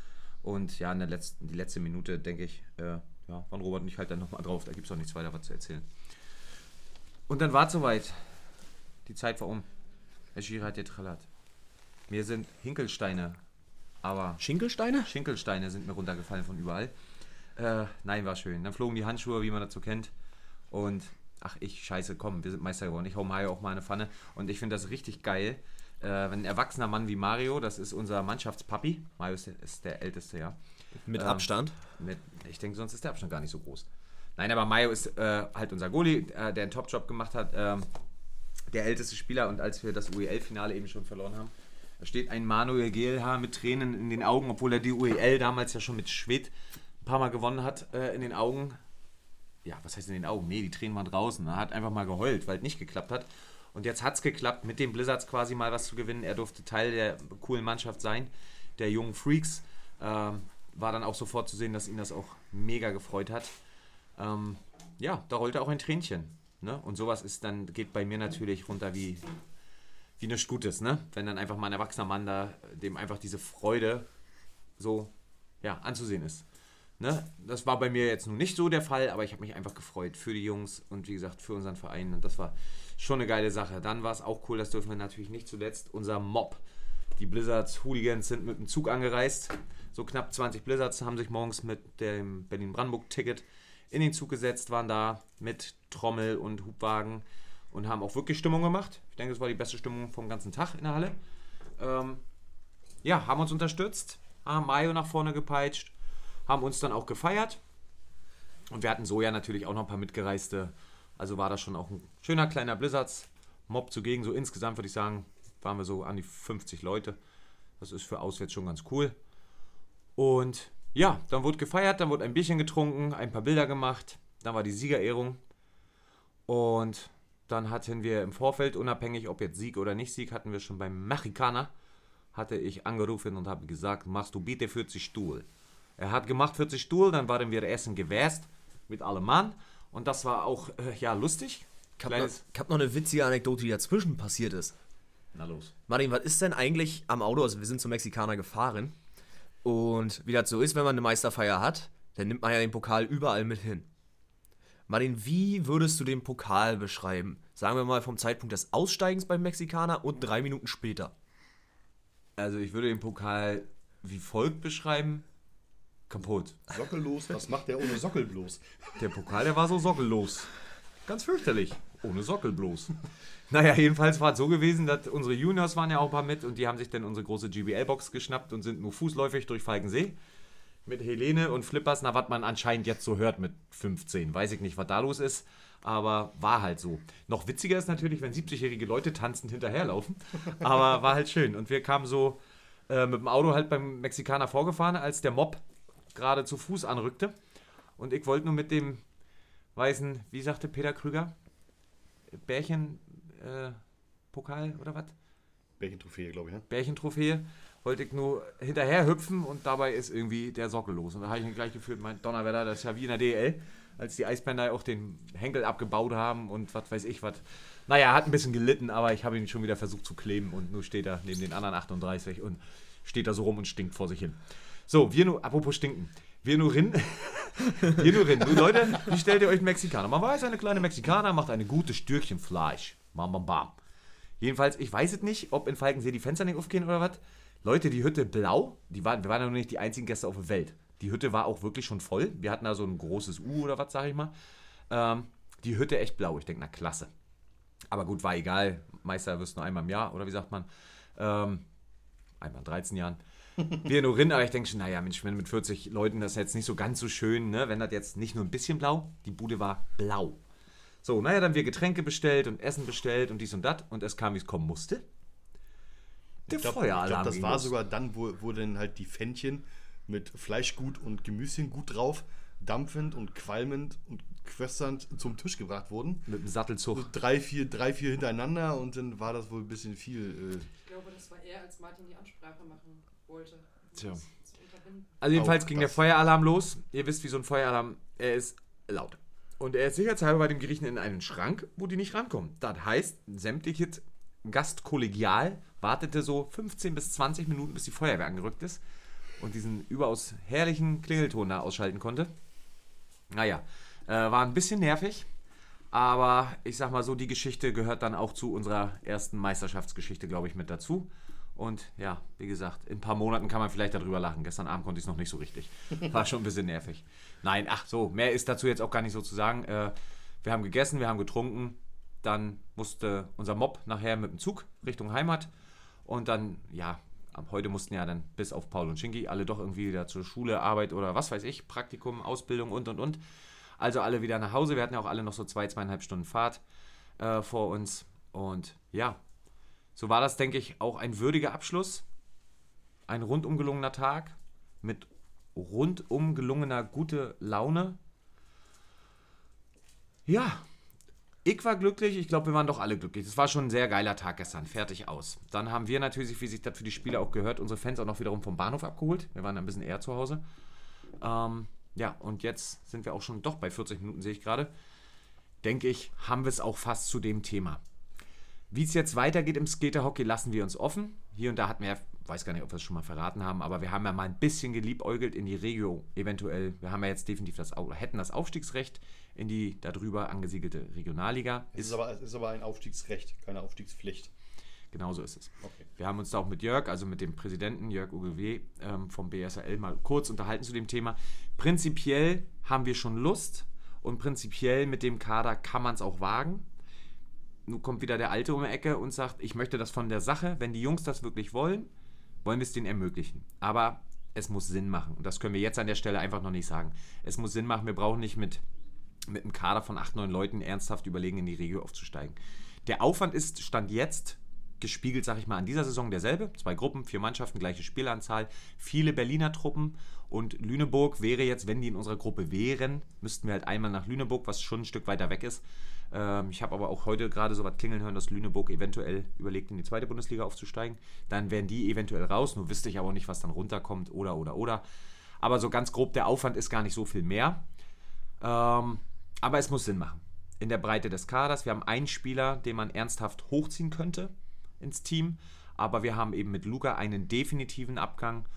Und ja, in der letzten, die letzte Minute, denke ich, äh, ja, waren Robert und ich halt dann nochmal drauf. Da gibt es auch nichts weiter was zu erzählen. Und dann war es soweit. Die Zeit war um. Herr Schiri hat getrellert. Mir sind Hinkelsteine, aber Schinkelsteine? Schinkelsteine sind mir runtergefallen von überall. Äh, nein, war schön. Dann flogen die Handschuhe, wie man dazu kennt. Und ach, ich scheiße, komm, wir sind Meister geworden. Ich hau Mario auch mal eine Pfanne. Und ich finde das richtig geil, äh, wenn ein erwachsener Mann wie Mario, das ist unser Mannschaftspapi, Mario ist der, ist der älteste, ja. Mit Ähm, Abstand. Mit, ich denke, sonst ist der Abstand gar nicht so groß. Nein, aber Mayo ist äh, halt unser Goalie, äh, der einen Top-Job gemacht hat. Ähm, der älteste Spieler und als wir das UEL-Finale eben schon verloren haben, da steht ein Manuel GLH mit Tränen in den Augen, obwohl er die UEL damals ja schon mit Schwed ein paar Mal gewonnen hat, äh, in den Augen. Ja, was heißt in den Augen? Nee, die Tränen waren draußen. Er hat einfach mal geheult, weil es nicht geklappt hat. Und jetzt hat es geklappt, mit den Blizzards quasi mal was zu gewinnen. Er durfte Teil der coolen Mannschaft sein, der jungen Freaks. Ähm, war dann auch sofort zu sehen, dass ihn das auch mega gefreut hat. Ähm, ja, da rollte auch ein Tränchen. Ne? Und sowas ist dann, geht bei mir natürlich runter wie, wie nichts Gutes, ne? Wenn dann einfach mal ein erwachsener Mann da, dem einfach diese Freude so ja, anzusehen ist. Ne? Das war bei mir jetzt nun nicht so der Fall, aber ich habe mich einfach gefreut für die Jungs und wie gesagt für unseren Verein und das war schon eine geile Sache. Dann war es auch cool, das dürfen wir natürlich nicht zuletzt, unser Mob. Die Blizzards Hooligans sind mit dem Zug angereist. So knapp 20 Blizzards haben sich morgens mit dem Berlin-Brandenburg-Ticket in den Zug gesetzt, waren da mit Trommel und Hubwagen und haben auch wirklich Stimmung gemacht. Ich denke, es war die beste Stimmung vom ganzen Tag in der Halle. Ähm, ja, haben uns unterstützt, haben Mayo nach vorne gepeitscht, haben uns dann auch gefeiert. Und wir hatten so ja natürlich auch noch ein paar Mitgereiste. Also war das schon auch ein schöner kleiner Blizzards-Mob zugegen. So insgesamt würde ich sagen, waren wir so an die 50 Leute. Das ist für auswärts schon ganz cool. Und ja, dann wurde gefeiert, dann wurde ein Bierchen getrunken, ein paar Bilder gemacht. Dann war die Siegerehrung. Und dann hatten wir im Vorfeld, unabhängig ob jetzt Sieg oder nicht Sieg, hatten wir schon beim Mexikaner, hatte ich angerufen und habe gesagt, machst du bitte 40 Stuhl. Er hat gemacht 40 Stuhl, dann waren wir essen gewässt mit allem Mann. Und das war auch, äh, ja, lustig. Ich habe noch, hab noch eine witzige Anekdote, die dazwischen passiert ist. Na los. Martin, was ist denn eigentlich am Auto? Also wir sind zum Mexikaner gefahren. Und wie das so ist, wenn man eine Meisterfeier hat, dann nimmt man ja den Pokal überall mit hin. Martin, wie würdest du den Pokal beschreiben? Sagen wir mal vom Zeitpunkt des Aussteigens beim Mexikaner und drei Minuten später. Also ich würde den Pokal wie folgt beschreiben. Kaputt. Sockellos, was macht der ohne Sockel bloß? Der Pokal, der war so sockellos. Ganz fürchterlich. Ohne Sockel bloß. Naja, jedenfalls war es so gewesen, dass unsere Juniors waren ja auch ein paar mit und die haben sich dann unsere große GBL-Box geschnappt und sind nur fußläufig durch Falkensee. Mit Helene und Flippers, na, was man anscheinend jetzt so hört mit 15. Weiß ich nicht, was da los ist, aber war halt so. Noch witziger ist natürlich, wenn 70-jährige Leute tanzend hinterherlaufen, aber war halt schön. Und wir kamen so äh, mit dem Auto halt beim Mexikaner vorgefahren, als der Mob gerade zu Fuß anrückte. Und ich wollte nur mit dem weißen, wie sagte Peter Krüger? Bärchen, äh, oder was? Bärchentrophäe, glaube ich, ne? Bärchentrophäe. Wollte ich nur hinterher hüpfen und dabei ist irgendwie der Sockel los. Und da habe ich mich gleich gefühlt, mein Donnerwetter, das ist ja wie in der DL, als die Eisbänder auch den Henkel abgebaut haben und was weiß ich was. Naja, hat ein bisschen gelitten, aber ich habe ihn schon wieder versucht zu kleben und nur steht er neben den anderen 38 und steht da so rum und stinkt vor sich hin. So, wir nur, apropos stinken. Wir nur rin. wir nur rin. Nur Leute, wie stellt ihr euch einen Mexikaner? Man weiß, eine kleine Mexikaner macht eine gute Stückchen Fleisch. Bam, bam, bam. Jedenfalls, ich weiß es nicht, ob in Falkensee die Fenster nicht aufgehen oder was. Leute, die Hütte blau, die waren, wir waren ja noch nicht die einzigen Gäste auf der Welt. Die Hütte war auch wirklich schon voll. Wir hatten da so ein großes U oder was, sag ich mal. Ähm, die Hütte echt blau. Ich denke, na klasse. Aber gut, war egal. Meister wirst nur einmal im Jahr, oder wie sagt man? Ähm, einmal in 13 Jahren. Wir nur rin, aber ich denke schon, naja, Mensch, wenn mit 40 Leuten das ist jetzt nicht so ganz so schön, ne? Wenn das jetzt nicht nur ein bisschen blau, die Bude war blau. So, naja, dann wir Getränke bestellt und Essen bestellt und dies und das und es kam, wie es kommen musste. Der Ich glaube, Feueralarm. glaub, das ging war los. sogar dann, wo, wo dann halt die Fännchen mit Fleischgut und Gemüschen gut drauf, dampfend und qualmend und quösternd zum Tisch gebracht wurden. mit dem So Sattelzug. drei, vier, drei, vier hintereinander und dann war das wohl ein bisschen viel. Äh, Ich glaube, das war er, als Martin die Ansprache machen wollte. Tja. Also jedenfalls Auch ging der. Feueralarm los. Ihr wisst, wie so ein Feueralarm, er ist laut. Und er ist sicherheitshalber bei dem Griechen in einen Schrank, wo die nicht rankommen. Das heißt, sämtliches Gastkollegial wartete so 15 bis 20 Minuten, bis die Feuerwehr angerückt ist und diesen überaus herrlichen Klingelton da ausschalten konnte. Naja, äh, war ein bisschen nervig, aber ich sag mal so, die Geschichte gehört dann auch zu unserer ersten Meisterschaftsgeschichte, glaube ich, mit dazu. Und ja, wie gesagt, in ein paar Monaten kann man vielleicht darüber lachen. Gestern Abend konnte ich es noch nicht so richtig. War schon ein bisschen nervig. Nein, ach so, mehr ist dazu jetzt auch gar nicht so zu sagen. Äh, wir haben gegessen, wir haben getrunken. Dann musste unser Mob nachher mit dem Zug Richtung Heimat. Und dann, ja, heute mussten ja dann bis auf Paul und Schinki alle doch irgendwie wieder zur Schule, Arbeit oder was weiß ich, Praktikum, Ausbildung und und und. Also alle wieder nach Hause. Wir hatten ja auch alle noch so zwei, zweieinhalb Stunden Fahrt äh, vor uns. Und ja, so war das, denke ich, auch ein würdiger Abschluss. Ein rundum gelungener Tag mit rundum gelungener gute Laune. Ja, ich war glücklich, ich glaube, wir waren doch alle glücklich. Es war schon ein sehr geiler Tag gestern, fertig aus. Dann haben wir natürlich, wie sich das für die Spieler auch gehört, unsere Fans auch noch wiederum vom Bahnhof abgeholt. Wir waren ein bisschen eher zu Hause. Ähm, ja, und jetzt sind wir auch schon doch bei 40 Minuten, sehe ich gerade. Denke ich, haben wir es auch fast zu dem Thema. Wie es jetzt weitergeht im Skaterhockey, lassen wir uns offen. Hier und da hatten wir, ja- weiß gar nicht, ob wir es schon mal verraten haben, aber wir haben ja mal ein bisschen geliebäugelt in die Regio eventuell. Wir haben ja jetzt definitiv das, hätten das Aufstiegsrecht in die darüber angesiedelte Regionalliga. Es ist, aber, es ist aber ein Aufstiegsrecht, keine Aufstiegspflicht. Genauso ist es. Okay. Wir haben uns da auch mit Jörg, also mit dem Präsidenten Jörg UGW ähm, vom BSRL mal kurz unterhalten zu dem Thema. Prinzipiell haben wir schon Lust und prinzipiell mit dem Kader kann man es auch wagen. Nun kommt wieder der Alte um die Ecke und sagt, ich möchte das von der Sache, wenn die Jungs das wirklich wollen, wollen wir es denen ermöglichen. Aber es muss Sinn machen. Und das können wir jetzt an der Stelle einfach noch nicht sagen. Es muss Sinn machen. Wir brauchen nicht mit, mit einem Kader von acht, neun Leuten ernsthaft überlegen, in die Regio aufzusteigen. Der Aufwand ist, stand jetzt, gespiegelt, sag ich mal, an dieser Saison derselbe. Zwei Gruppen, vier Mannschaften, gleiche Spielanzahl, viele Berliner Truppen und Lüneburg wäre jetzt, wenn die in unserer Gruppe wären, müssten wir halt einmal nach Lüneburg, was schon ein Stück weiter weg ist. Ähm, ich habe aber auch heute gerade so was klingeln hören, dass Lüneburg eventuell überlegt, in die zweite Bundesliga aufzusteigen. Dann wären die eventuell raus, nur wüsste ich aber auch nicht, was dann runterkommt oder oder oder. Aber so ganz grob, der Aufwand ist gar nicht so viel mehr. Ähm, aber es muss Sinn machen. In der Breite des Kaders. Wir haben einen Spieler, den man ernsthaft hochziehen könnte ins Team. Aber wir haben eben mit Luca einen definitiven Abgang.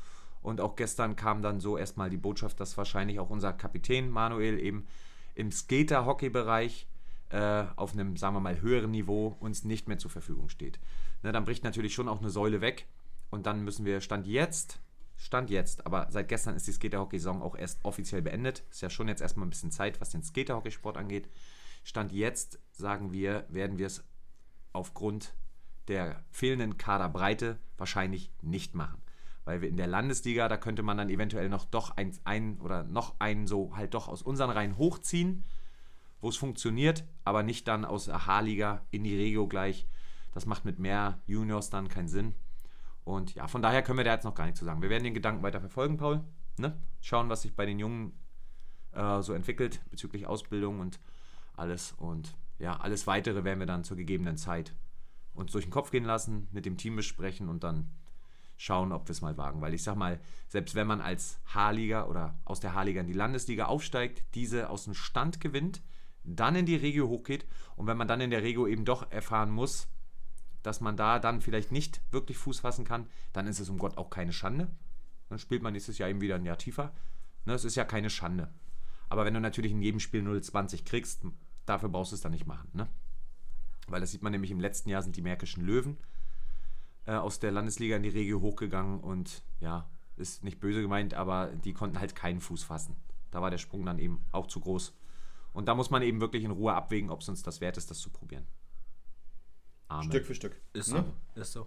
Und auch gestern kam dann so erstmal die Botschaft, dass wahrscheinlich auch unser Kapitän Manuel eben im Skater-Hockey-Bereich äh, auf einem, sagen wir mal, höheren Niveau uns nicht mehr zur Verfügung steht. Ne, dann bricht natürlich schon auch eine Säule weg. Und dann müssen wir Stand jetzt, Stand jetzt, aber seit gestern ist die Skater-Hockey-Saison auch erst offiziell beendet. Ist ja schon jetzt erstmal ein bisschen Zeit, was den Skater-Hockey-Sport angeht. Stand jetzt, sagen wir, werden wir es aufgrund der fehlenden Kaderbreite wahrscheinlich nicht machen. Weil wir in der Landesliga, da könnte man dann eventuell noch doch ein, ein oder noch einen so halt doch aus unseren Reihen hochziehen, wo es funktioniert, aber nicht dann aus der H-Liga in die Regio gleich. Das macht mit mehr Juniors dann keinen Sinn. Und ja, von daher können wir da jetzt noch gar nicht zu sagen. Wir werden den Gedanken weiter verfolgen, Paul. Ne? Schauen, was sich bei den Jungen äh, so entwickelt bezüglich Ausbildung und alles. Und ja, alles weitere werden wir dann zur gegebenen Zeit uns durch den Kopf gehen lassen, mit dem Team besprechen und dann schauen, ob wir es mal wagen. Weil ich sag mal, selbst wenn man als H-Liga oder aus der H-Liga in die Landesliga aufsteigt, diese aus dem Stand gewinnt, dann in die Regio hochgeht und wenn man dann in der Regio eben doch erfahren muss, dass man da dann vielleicht nicht wirklich Fuß fassen kann, dann ist es um Gott auch keine Schande. Dann spielt man nächstes Jahr eben wieder ein Jahr tiefer. Ne, es ist ja keine Schande. Aber wenn du natürlich in jedem Spiel 0,20 kriegst, dafür brauchst du es dann nicht machen. Ne? Weil das sieht man nämlich im letzten Jahr sind die Märkischen Löwen äh, aus der Landesliga in die Regio hochgegangen und ja, ist nicht böse gemeint, aber die konnten halt keinen Fuß fassen. Da war der Sprung dann eben auch zu groß. Und da muss man eben wirklich in Ruhe abwägen, ob es uns das wert ist, das zu probieren. Amen. Stück für Stück. Ist Ne? so. Ist so.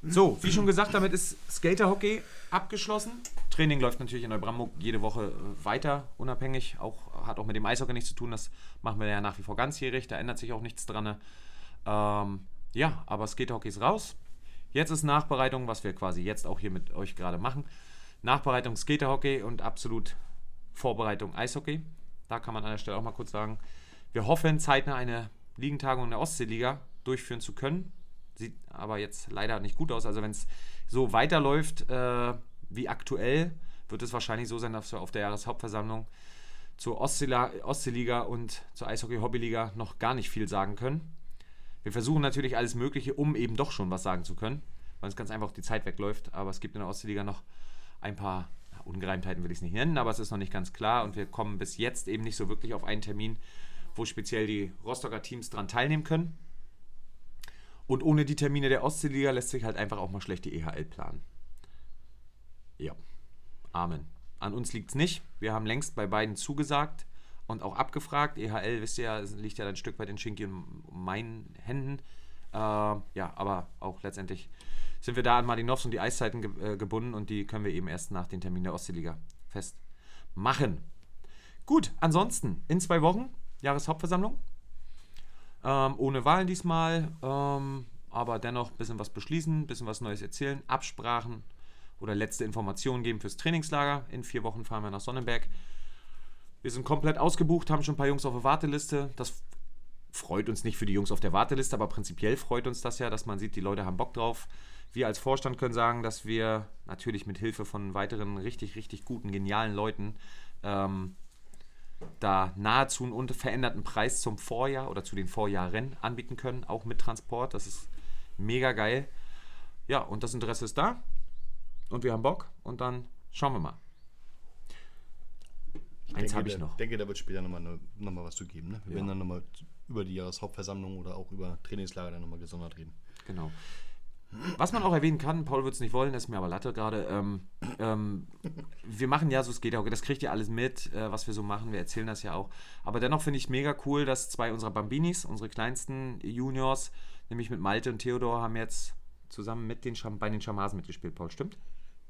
So, wie schon gesagt, damit ist Skaterhockey abgeschlossen. Training läuft natürlich in Neubrandenburg jede Woche äh, weiter, unabhängig. Auch, hat auch mit dem Eishockey nichts zu tun. Das machen wir ja nach wie vor ganzjährig. Da ändert sich auch nichts dran. Ähm, ja, aber Skaterhockey ist raus. Jetzt ist Nachbereitung, was wir quasi jetzt auch hier mit euch gerade machen. Nachbereitung Skaterhockey und absolut Vorbereitung Eishockey. Da kann man an der Stelle auch mal kurz sagen, wir hoffen zeitnah eine Ligentagung in der Ostseeliga durchführen zu können. Sieht aber jetzt leider nicht gut aus. Also wenn es so weiterläuft, äh, wie aktuell wird es wahrscheinlich so sein, dass wir auf der Jahreshauptversammlung zur Ostseeliga und zur Eishockey-Hobbyliga noch gar nicht viel sagen können. Wir versuchen natürlich alles Mögliche, um eben doch schon was sagen zu können, weil uns ganz einfach die Zeit wegläuft. Aber es gibt in der Ostseeliga noch ein paar Ungereimtheiten, will ich es nicht nennen, aber es ist noch nicht ganz klar und wir kommen bis jetzt eben nicht so wirklich auf einen Termin, wo speziell die Rostocker Teams dran teilnehmen können. Und ohne die Termine der Ostseeliga lässt sich halt einfach auch mal schlecht die EHL planen. Ja, Amen. An uns liegt es nicht. Wir haben längst bei beiden zugesagt und auch abgefragt. EHL, wisst ihr ja, liegt ja ein Stück weit in Schinki und meinen Händen. Äh, ja, aber auch letztendlich sind wir da an Martinovs und die Eiszeiten ge äh, gebunden und die können wir eben erst nach den Termin der Ostseeliga festmachen. Gut, ansonsten in zwei Wochen Jahreshauptversammlung. Ähm, ohne Wahlen diesmal, ähm, aber dennoch ein bisschen was beschließen, ein bisschen was Neues erzählen, Absprachen oder letzte Informationen geben fürs Trainingslager. In vier Wochen fahren wir nach Sonnenberg. Wir sind komplett ausgebucht, haben schon ein paar Jungs auf der Warteliste. Das freut uns nicht für die Jungs auf der Warteliste, aber prinzipiell freut uns das ja, dass man sieht, die Leute haben Bock drauf. Wir als Vorstand können sagen, dass wir natürlich mit Hilfe von weiteren richtig, richtig guten, genialen Leuten ähm, da nahezu einen unveränderten Preis zum Vorjahr oder zu den Vorjahren anbieten können, auch mit Transport. Das ist mega geil. Ja, und das Interesse ist da und wir haben Bock und dann schauen wir mal. Eins denke, habe ich noch. denke, da wird später nochmal noch mal was zu geben. Ne? Wir Ja. werden dann nochmal über die Jahreshauptversammlung oder auch über Trainingslager dann nochmal gesondert reden. Genau. Was man auch erwähnen kann, Paul wird es nicht wollen, das ist mir aber Latte gerade. Ähm, ähm, wir machen ja so Skaterhockey, das kriegt ihr alles mit, äh, was wir so machen, wir erzählen das ja auch. Aber dennoch finde ich mega cool, dass zwei unserer Bambinis, unsere kleinsten Juniors, nämlich mit Malte und Theodor, haben jetzt zusammen mit den Scham bei den Schamasen mitgespielt, Paul, stimmt?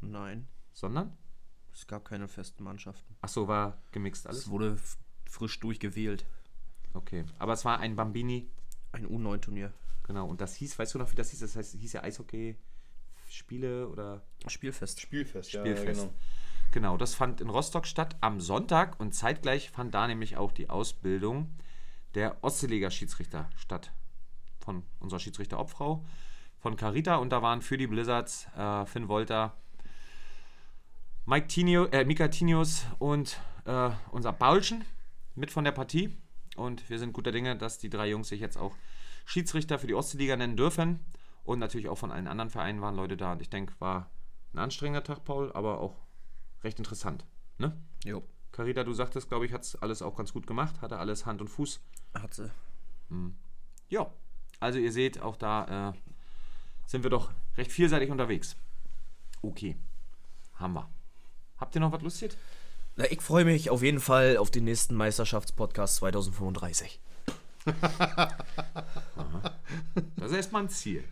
Nein, Sondern? es gab keine festen Mannschaften. Ach so, war gemixt alles? Es wurde frisch durchgewählt. Okay, aber es war ein Bambini, Ein U9-Turnier. genau, und das hieß, weißt du noch, wie das hieß? Das heißt, hieß ja Eishockey Spiele oder Spielfest. Spielfest, Spielfest. Genau, das fand in Rostock statt am Sonntag und zeitgleich fand da nämlich auch die Ausbildung der Ostseeliga-Schiedsrichter statt. Von unserer Schiedsrichter-Obfrau, von Carita und da waren für die Blizzards äh, Finn Wolter, Mike Tinio, äh, Mika Tinius und äh, unser Paulchen mit von der Partie. Und wir sind guter Dinge, dass die drei Jungs sich jetzt auch Schiedsrichter für die Ostseeliga nennen dürfen. Und natürlich auch von allen anderen Vereinen waren Leute da. Und ich denke, war ein anstrengender Tag, Paul, aber auch recht interessant. Ne? Jo, Carita, du sagtest, glaube ich, hat es alles auch ganz gut gemacht. Hatte alles Hand und Fuß. hat sie. Ja, also ihr seht, auch da äh, sind wir doch recht vielseitig unterwegs. Okay, haben wir. Habt ihr noch was lustig? Na, ich freue mich auf jeden Fall auf den nächsten Meisterschaftspodcast 2035. Das ist erstmal ein Ziel.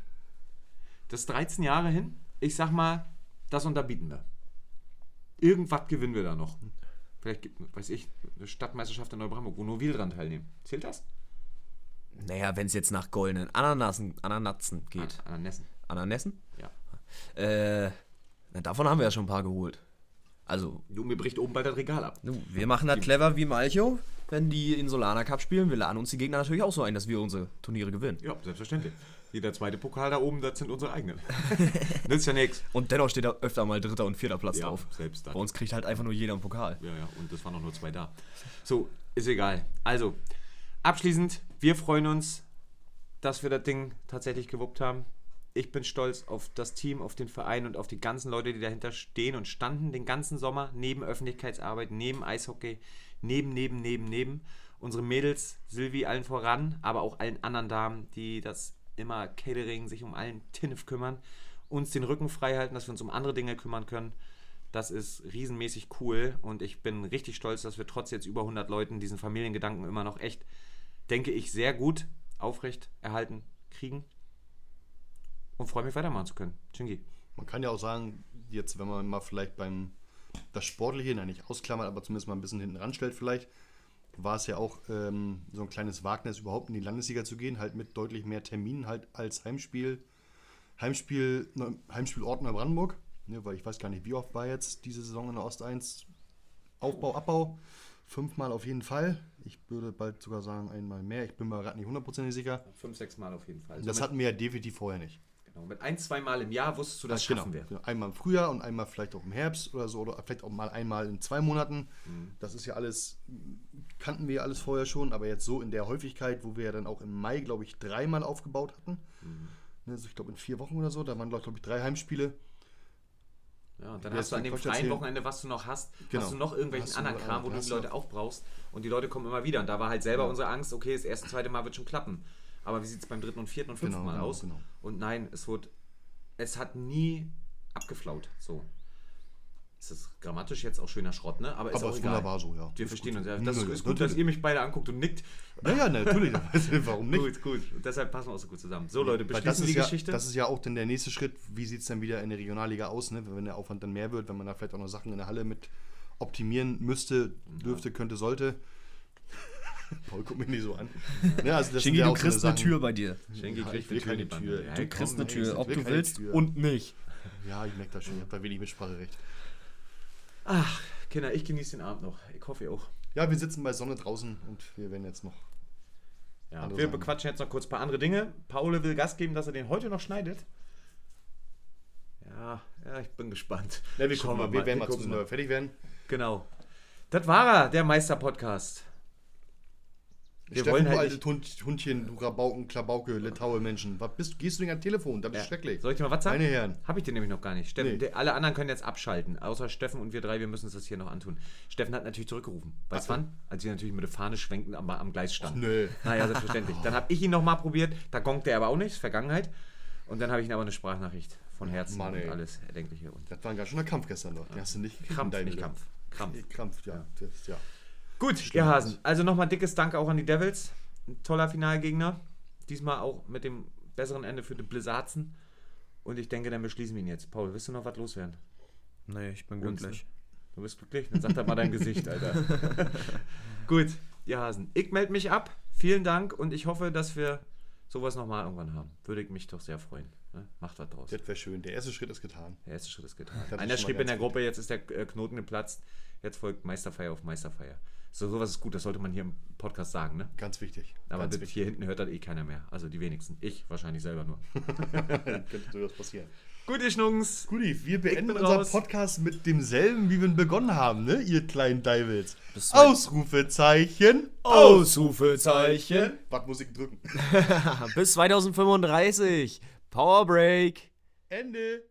Das ist 13 Jahre hin. Ich sag mal, das unterbieten wir. Irgendwas gewinnen wir da noch. Vielleicht gibt, weiß ich, eine Stadtmeisterschaft in Neubrandenburg, wo nur wir dran teilnehmen. Zählt das? Naja, wenn es jetzt nach goldenen Ananasen, Ananatzen geht. An, an Nessen. Ananassen? Ja. Äh, na, davon haben wir ja schon ein paar geholt. Also, mir bricht oben bald das Regal ab. wir machen das clever wie Malcho. Wenn die in Solana Cup spielen, wir laden uns die Gegner natürlich auch so ein, dass wir unsere Turniere gewinnen. Ja, selbstverständlich. Jeder zweite Pokal da oben, das sind unsere eigenen. ist ja nichts. Und dennoch steht da öfter mal dritter und vierter Platz Ja, drauf. selbst dann. Bei uns kriegt halt einfach nur jeder einen Pokal. Ja, ja, und das waren noch nur zwei da. So, ist egal. Also, abschließend, wir freuen uns, dass wir das Ding tatsächlich gewuppt haben. Ich bin stolz auf das Team, auf den Verein und auf die ganzen Leute, die dahinter stehen und standen den ganzen Sommer, neben Öffentlichkeitsarbeit, neben Eishockey, neben, neben, neben, neben. Unsere Mädels, Silvi allen voran, aber auch allen anderen Damen, die das immer Catering, sich um allen Tinnef kümmern, uns den Rücken frei halten, dass wir uns um andere Dinge kümmern können. Das ist riesenmäßig cool und ich bin richtig stolz, dass wir trotz jetzt über 100 Leuten diesen Familiengedanken immer noch echt, denke ich, sehr gut aufrecht erhalten kriegen und freue mich weitermachen zu können. Chingi. Man kann ja auch sagen, jetzt, wenn man mal vielleicht beim das Sportliche, nein, nicht ausklammert, aber zumindest mal ein bisschen hinten ranstellt, vielleicht, war es ja auch ähm, so ein kleines Wagnis, überhaupt in die Landesliga zu gehen, halt mit deutlich mehr Terminen halt als Heimspiel. Heimspiel, Neu- Heimspielort Neubrandenburg, ne, weil ich weiß gar nicht, wie oft war jetzt diese Saison in der Ost 1 Aufbau, Abbau. Fünfmal auf jeden Fall. Ich würde bald sogar sagen, einmal mehr. Ich bin mir gerade nicht hundertprozentig sicher. Fünf, sechs Mal auf jeden Fall. Das hatten wir ja definitiv vorher nicht. Genau, mit ein, zwei Mal im Jahr wusstest du, das genau, schaffen wir. genau. Einmal im Frühjahr und einmal vielleicht auch im Herbst oder so, oder vielleicht auch mal einmal in zwei Monaten. Mhm. Das ist ja alles, kannten wir ja alles vorher schon, aber jetzt so in der Häufigkeit, wo wir ja dann auch im Mai, glaube ich, dreimal aufgebaut hatten. Mhm. Also ich glaube in vier Wochen oder so, da waren, glaube ich, drei Heimspiele. Ja, und dann Ja, hast du an dem freien erzählen. Wochenende, was du noch hast, Genau. hast du noch irgendwelchen Hast anderen Kram, wo du die Leute auch brauchst. Und die Leute kommen immer wieder. Und da war halt selber unsere Angst, okay, das erste, zweite Mal wird schon klappen. Aber wie sieht es beim dritten und vierten und fünften Genau, Mal genau, aus? genau. Und nein, es wurde, es hat nie abgeflaut. So. Es ist grammatisch jetzt auch schöner Schrott, ne? Aber ist Aber auch ist wunderbar so, ja. Wir Ist verstehen gut uns. Ja, das ist nö, gut, dass ihr mich beide anguckt und nickt. Naja, natürlich. Warum nicht? Gut, gut. Und deshalb passen wir auch so gut zusammen. So, Leute, beschließen ist, die ja, Geschichte. das ist ja auch dann der nächste Schritt, wie sieht es dann wieder in der Regionalliga aus, ne? wenn der Aufwand dann mehr wird, wenn man da vielleicht auch noch Sachen in der Halle mit optimieren müsste, dürfte, könnte, sollte. Paul, guck mich nicht so an. Ja, also sind ja du auch so kriegst eine Sachen- Tür bei dir. Schenke Ja, kriegt ich will eine Tür in die keine. Tür. Ja, Du komm, kriegst eine. Tür, ob du willst Tür. und nicht. Ja, ich merke das schon, ich habe da wenig Mitspracherecht. Ach, Kinder, ich genieße den Abend noch. Ich hoffe, ihr auch. Ja, wir sitzen bei Sonne draußen und wir werden jetzt noch. Ja, wir Sachen. bequatschen jetzt noch kurz ein paar andere Dinge. Paul will Gas geben, dass er den heute noch schneidet. Ja, ja, ich bin gespannt. Ja, wir Schauen gucken mal, wir werden mal gucken zusammen fertig werden. Genau. Das war er, der Meister-Podcast. Wir Steffen, wollen du halt alte nicht- Hund, Hundchen, du Rabauken, Klabauke, Litaue Menschen. Was bist, gehst du denn am Telefon? Das ist Ja. schrecklich. Soll ich dir mal was sagen? Meine Herren. Habe ich dir nämlich noch gar nicht. Steffen, Nee. der, alle anderen können jetzt abschalten, außer Steffen und wir drei, wir müssen uns das hier noch antun. Steffen hat natürlich zurückgerufen. Weißt du wann? Als wir natürlich mit der Fahne schwenkend am, am Gleis standen. nö. Naja, selbstverständlich. Dann habe ich ihn nochmal probiert, da gongt er aber auch nicht, ist Vergangenheit. Und dann habe ich ihn aber eine Sprachnachricht von Herzen Mann, und alles Erdenkliche. Und Das war ein ganz schöner Kampf gestern noch. Den hast du nicht gekriegt, Krampf, nicht. Kampf. Krampf. Krampf, ja. Das, ja. Gut, ihr Hasen. Also nochmal dickes Dank auch an die Devils. Ein toller Finalgegner. Diesmal auch mit dem besseren Ende für die Blizzardsen. Und ich denke, dann beschließen wir ihn jetzt. Paul, willst du noch was loswerden? Nee, ich bin Uns, glücklich. Du bist glücklich? Dann sag doch mal dein Gesicht, Alter. Gut, ihr Hasen. Ich melde mich ab. Vielen Dank und ich hoffe, dass wir sowas nochmal irgendwann haben. Würde ich mich doch sehr freuen. Ne? Macht was draus. Das wäre schön. Der erste Schritt ist getan. Der erste Schritt ist getan. Einer schrieb in der Gruppe, jetzt ist der äh, Knoten geplatzt. Jetzt folgt Meisterfeier auf Meisterfeier. So, sowas ist gut, das sollte man hier im Podcast sagen, ne? Ganz wichtig. Aber Ganz das hier hinten hört das eh keiner mehr. Also die wenigsten. Ich wahrscheinlich selber nur. Könnte durchaus passieren. Gut, ihr Schnungs. Guti, wir beenden unseren raus. Podcast mit demselben, wie wir ihn begonnen haben, ne, ihr kleinen zum- Ausrufezeichen. Ausrufezeichen. Warte, Musik drücken. Bis 2035. Power Break. Ende.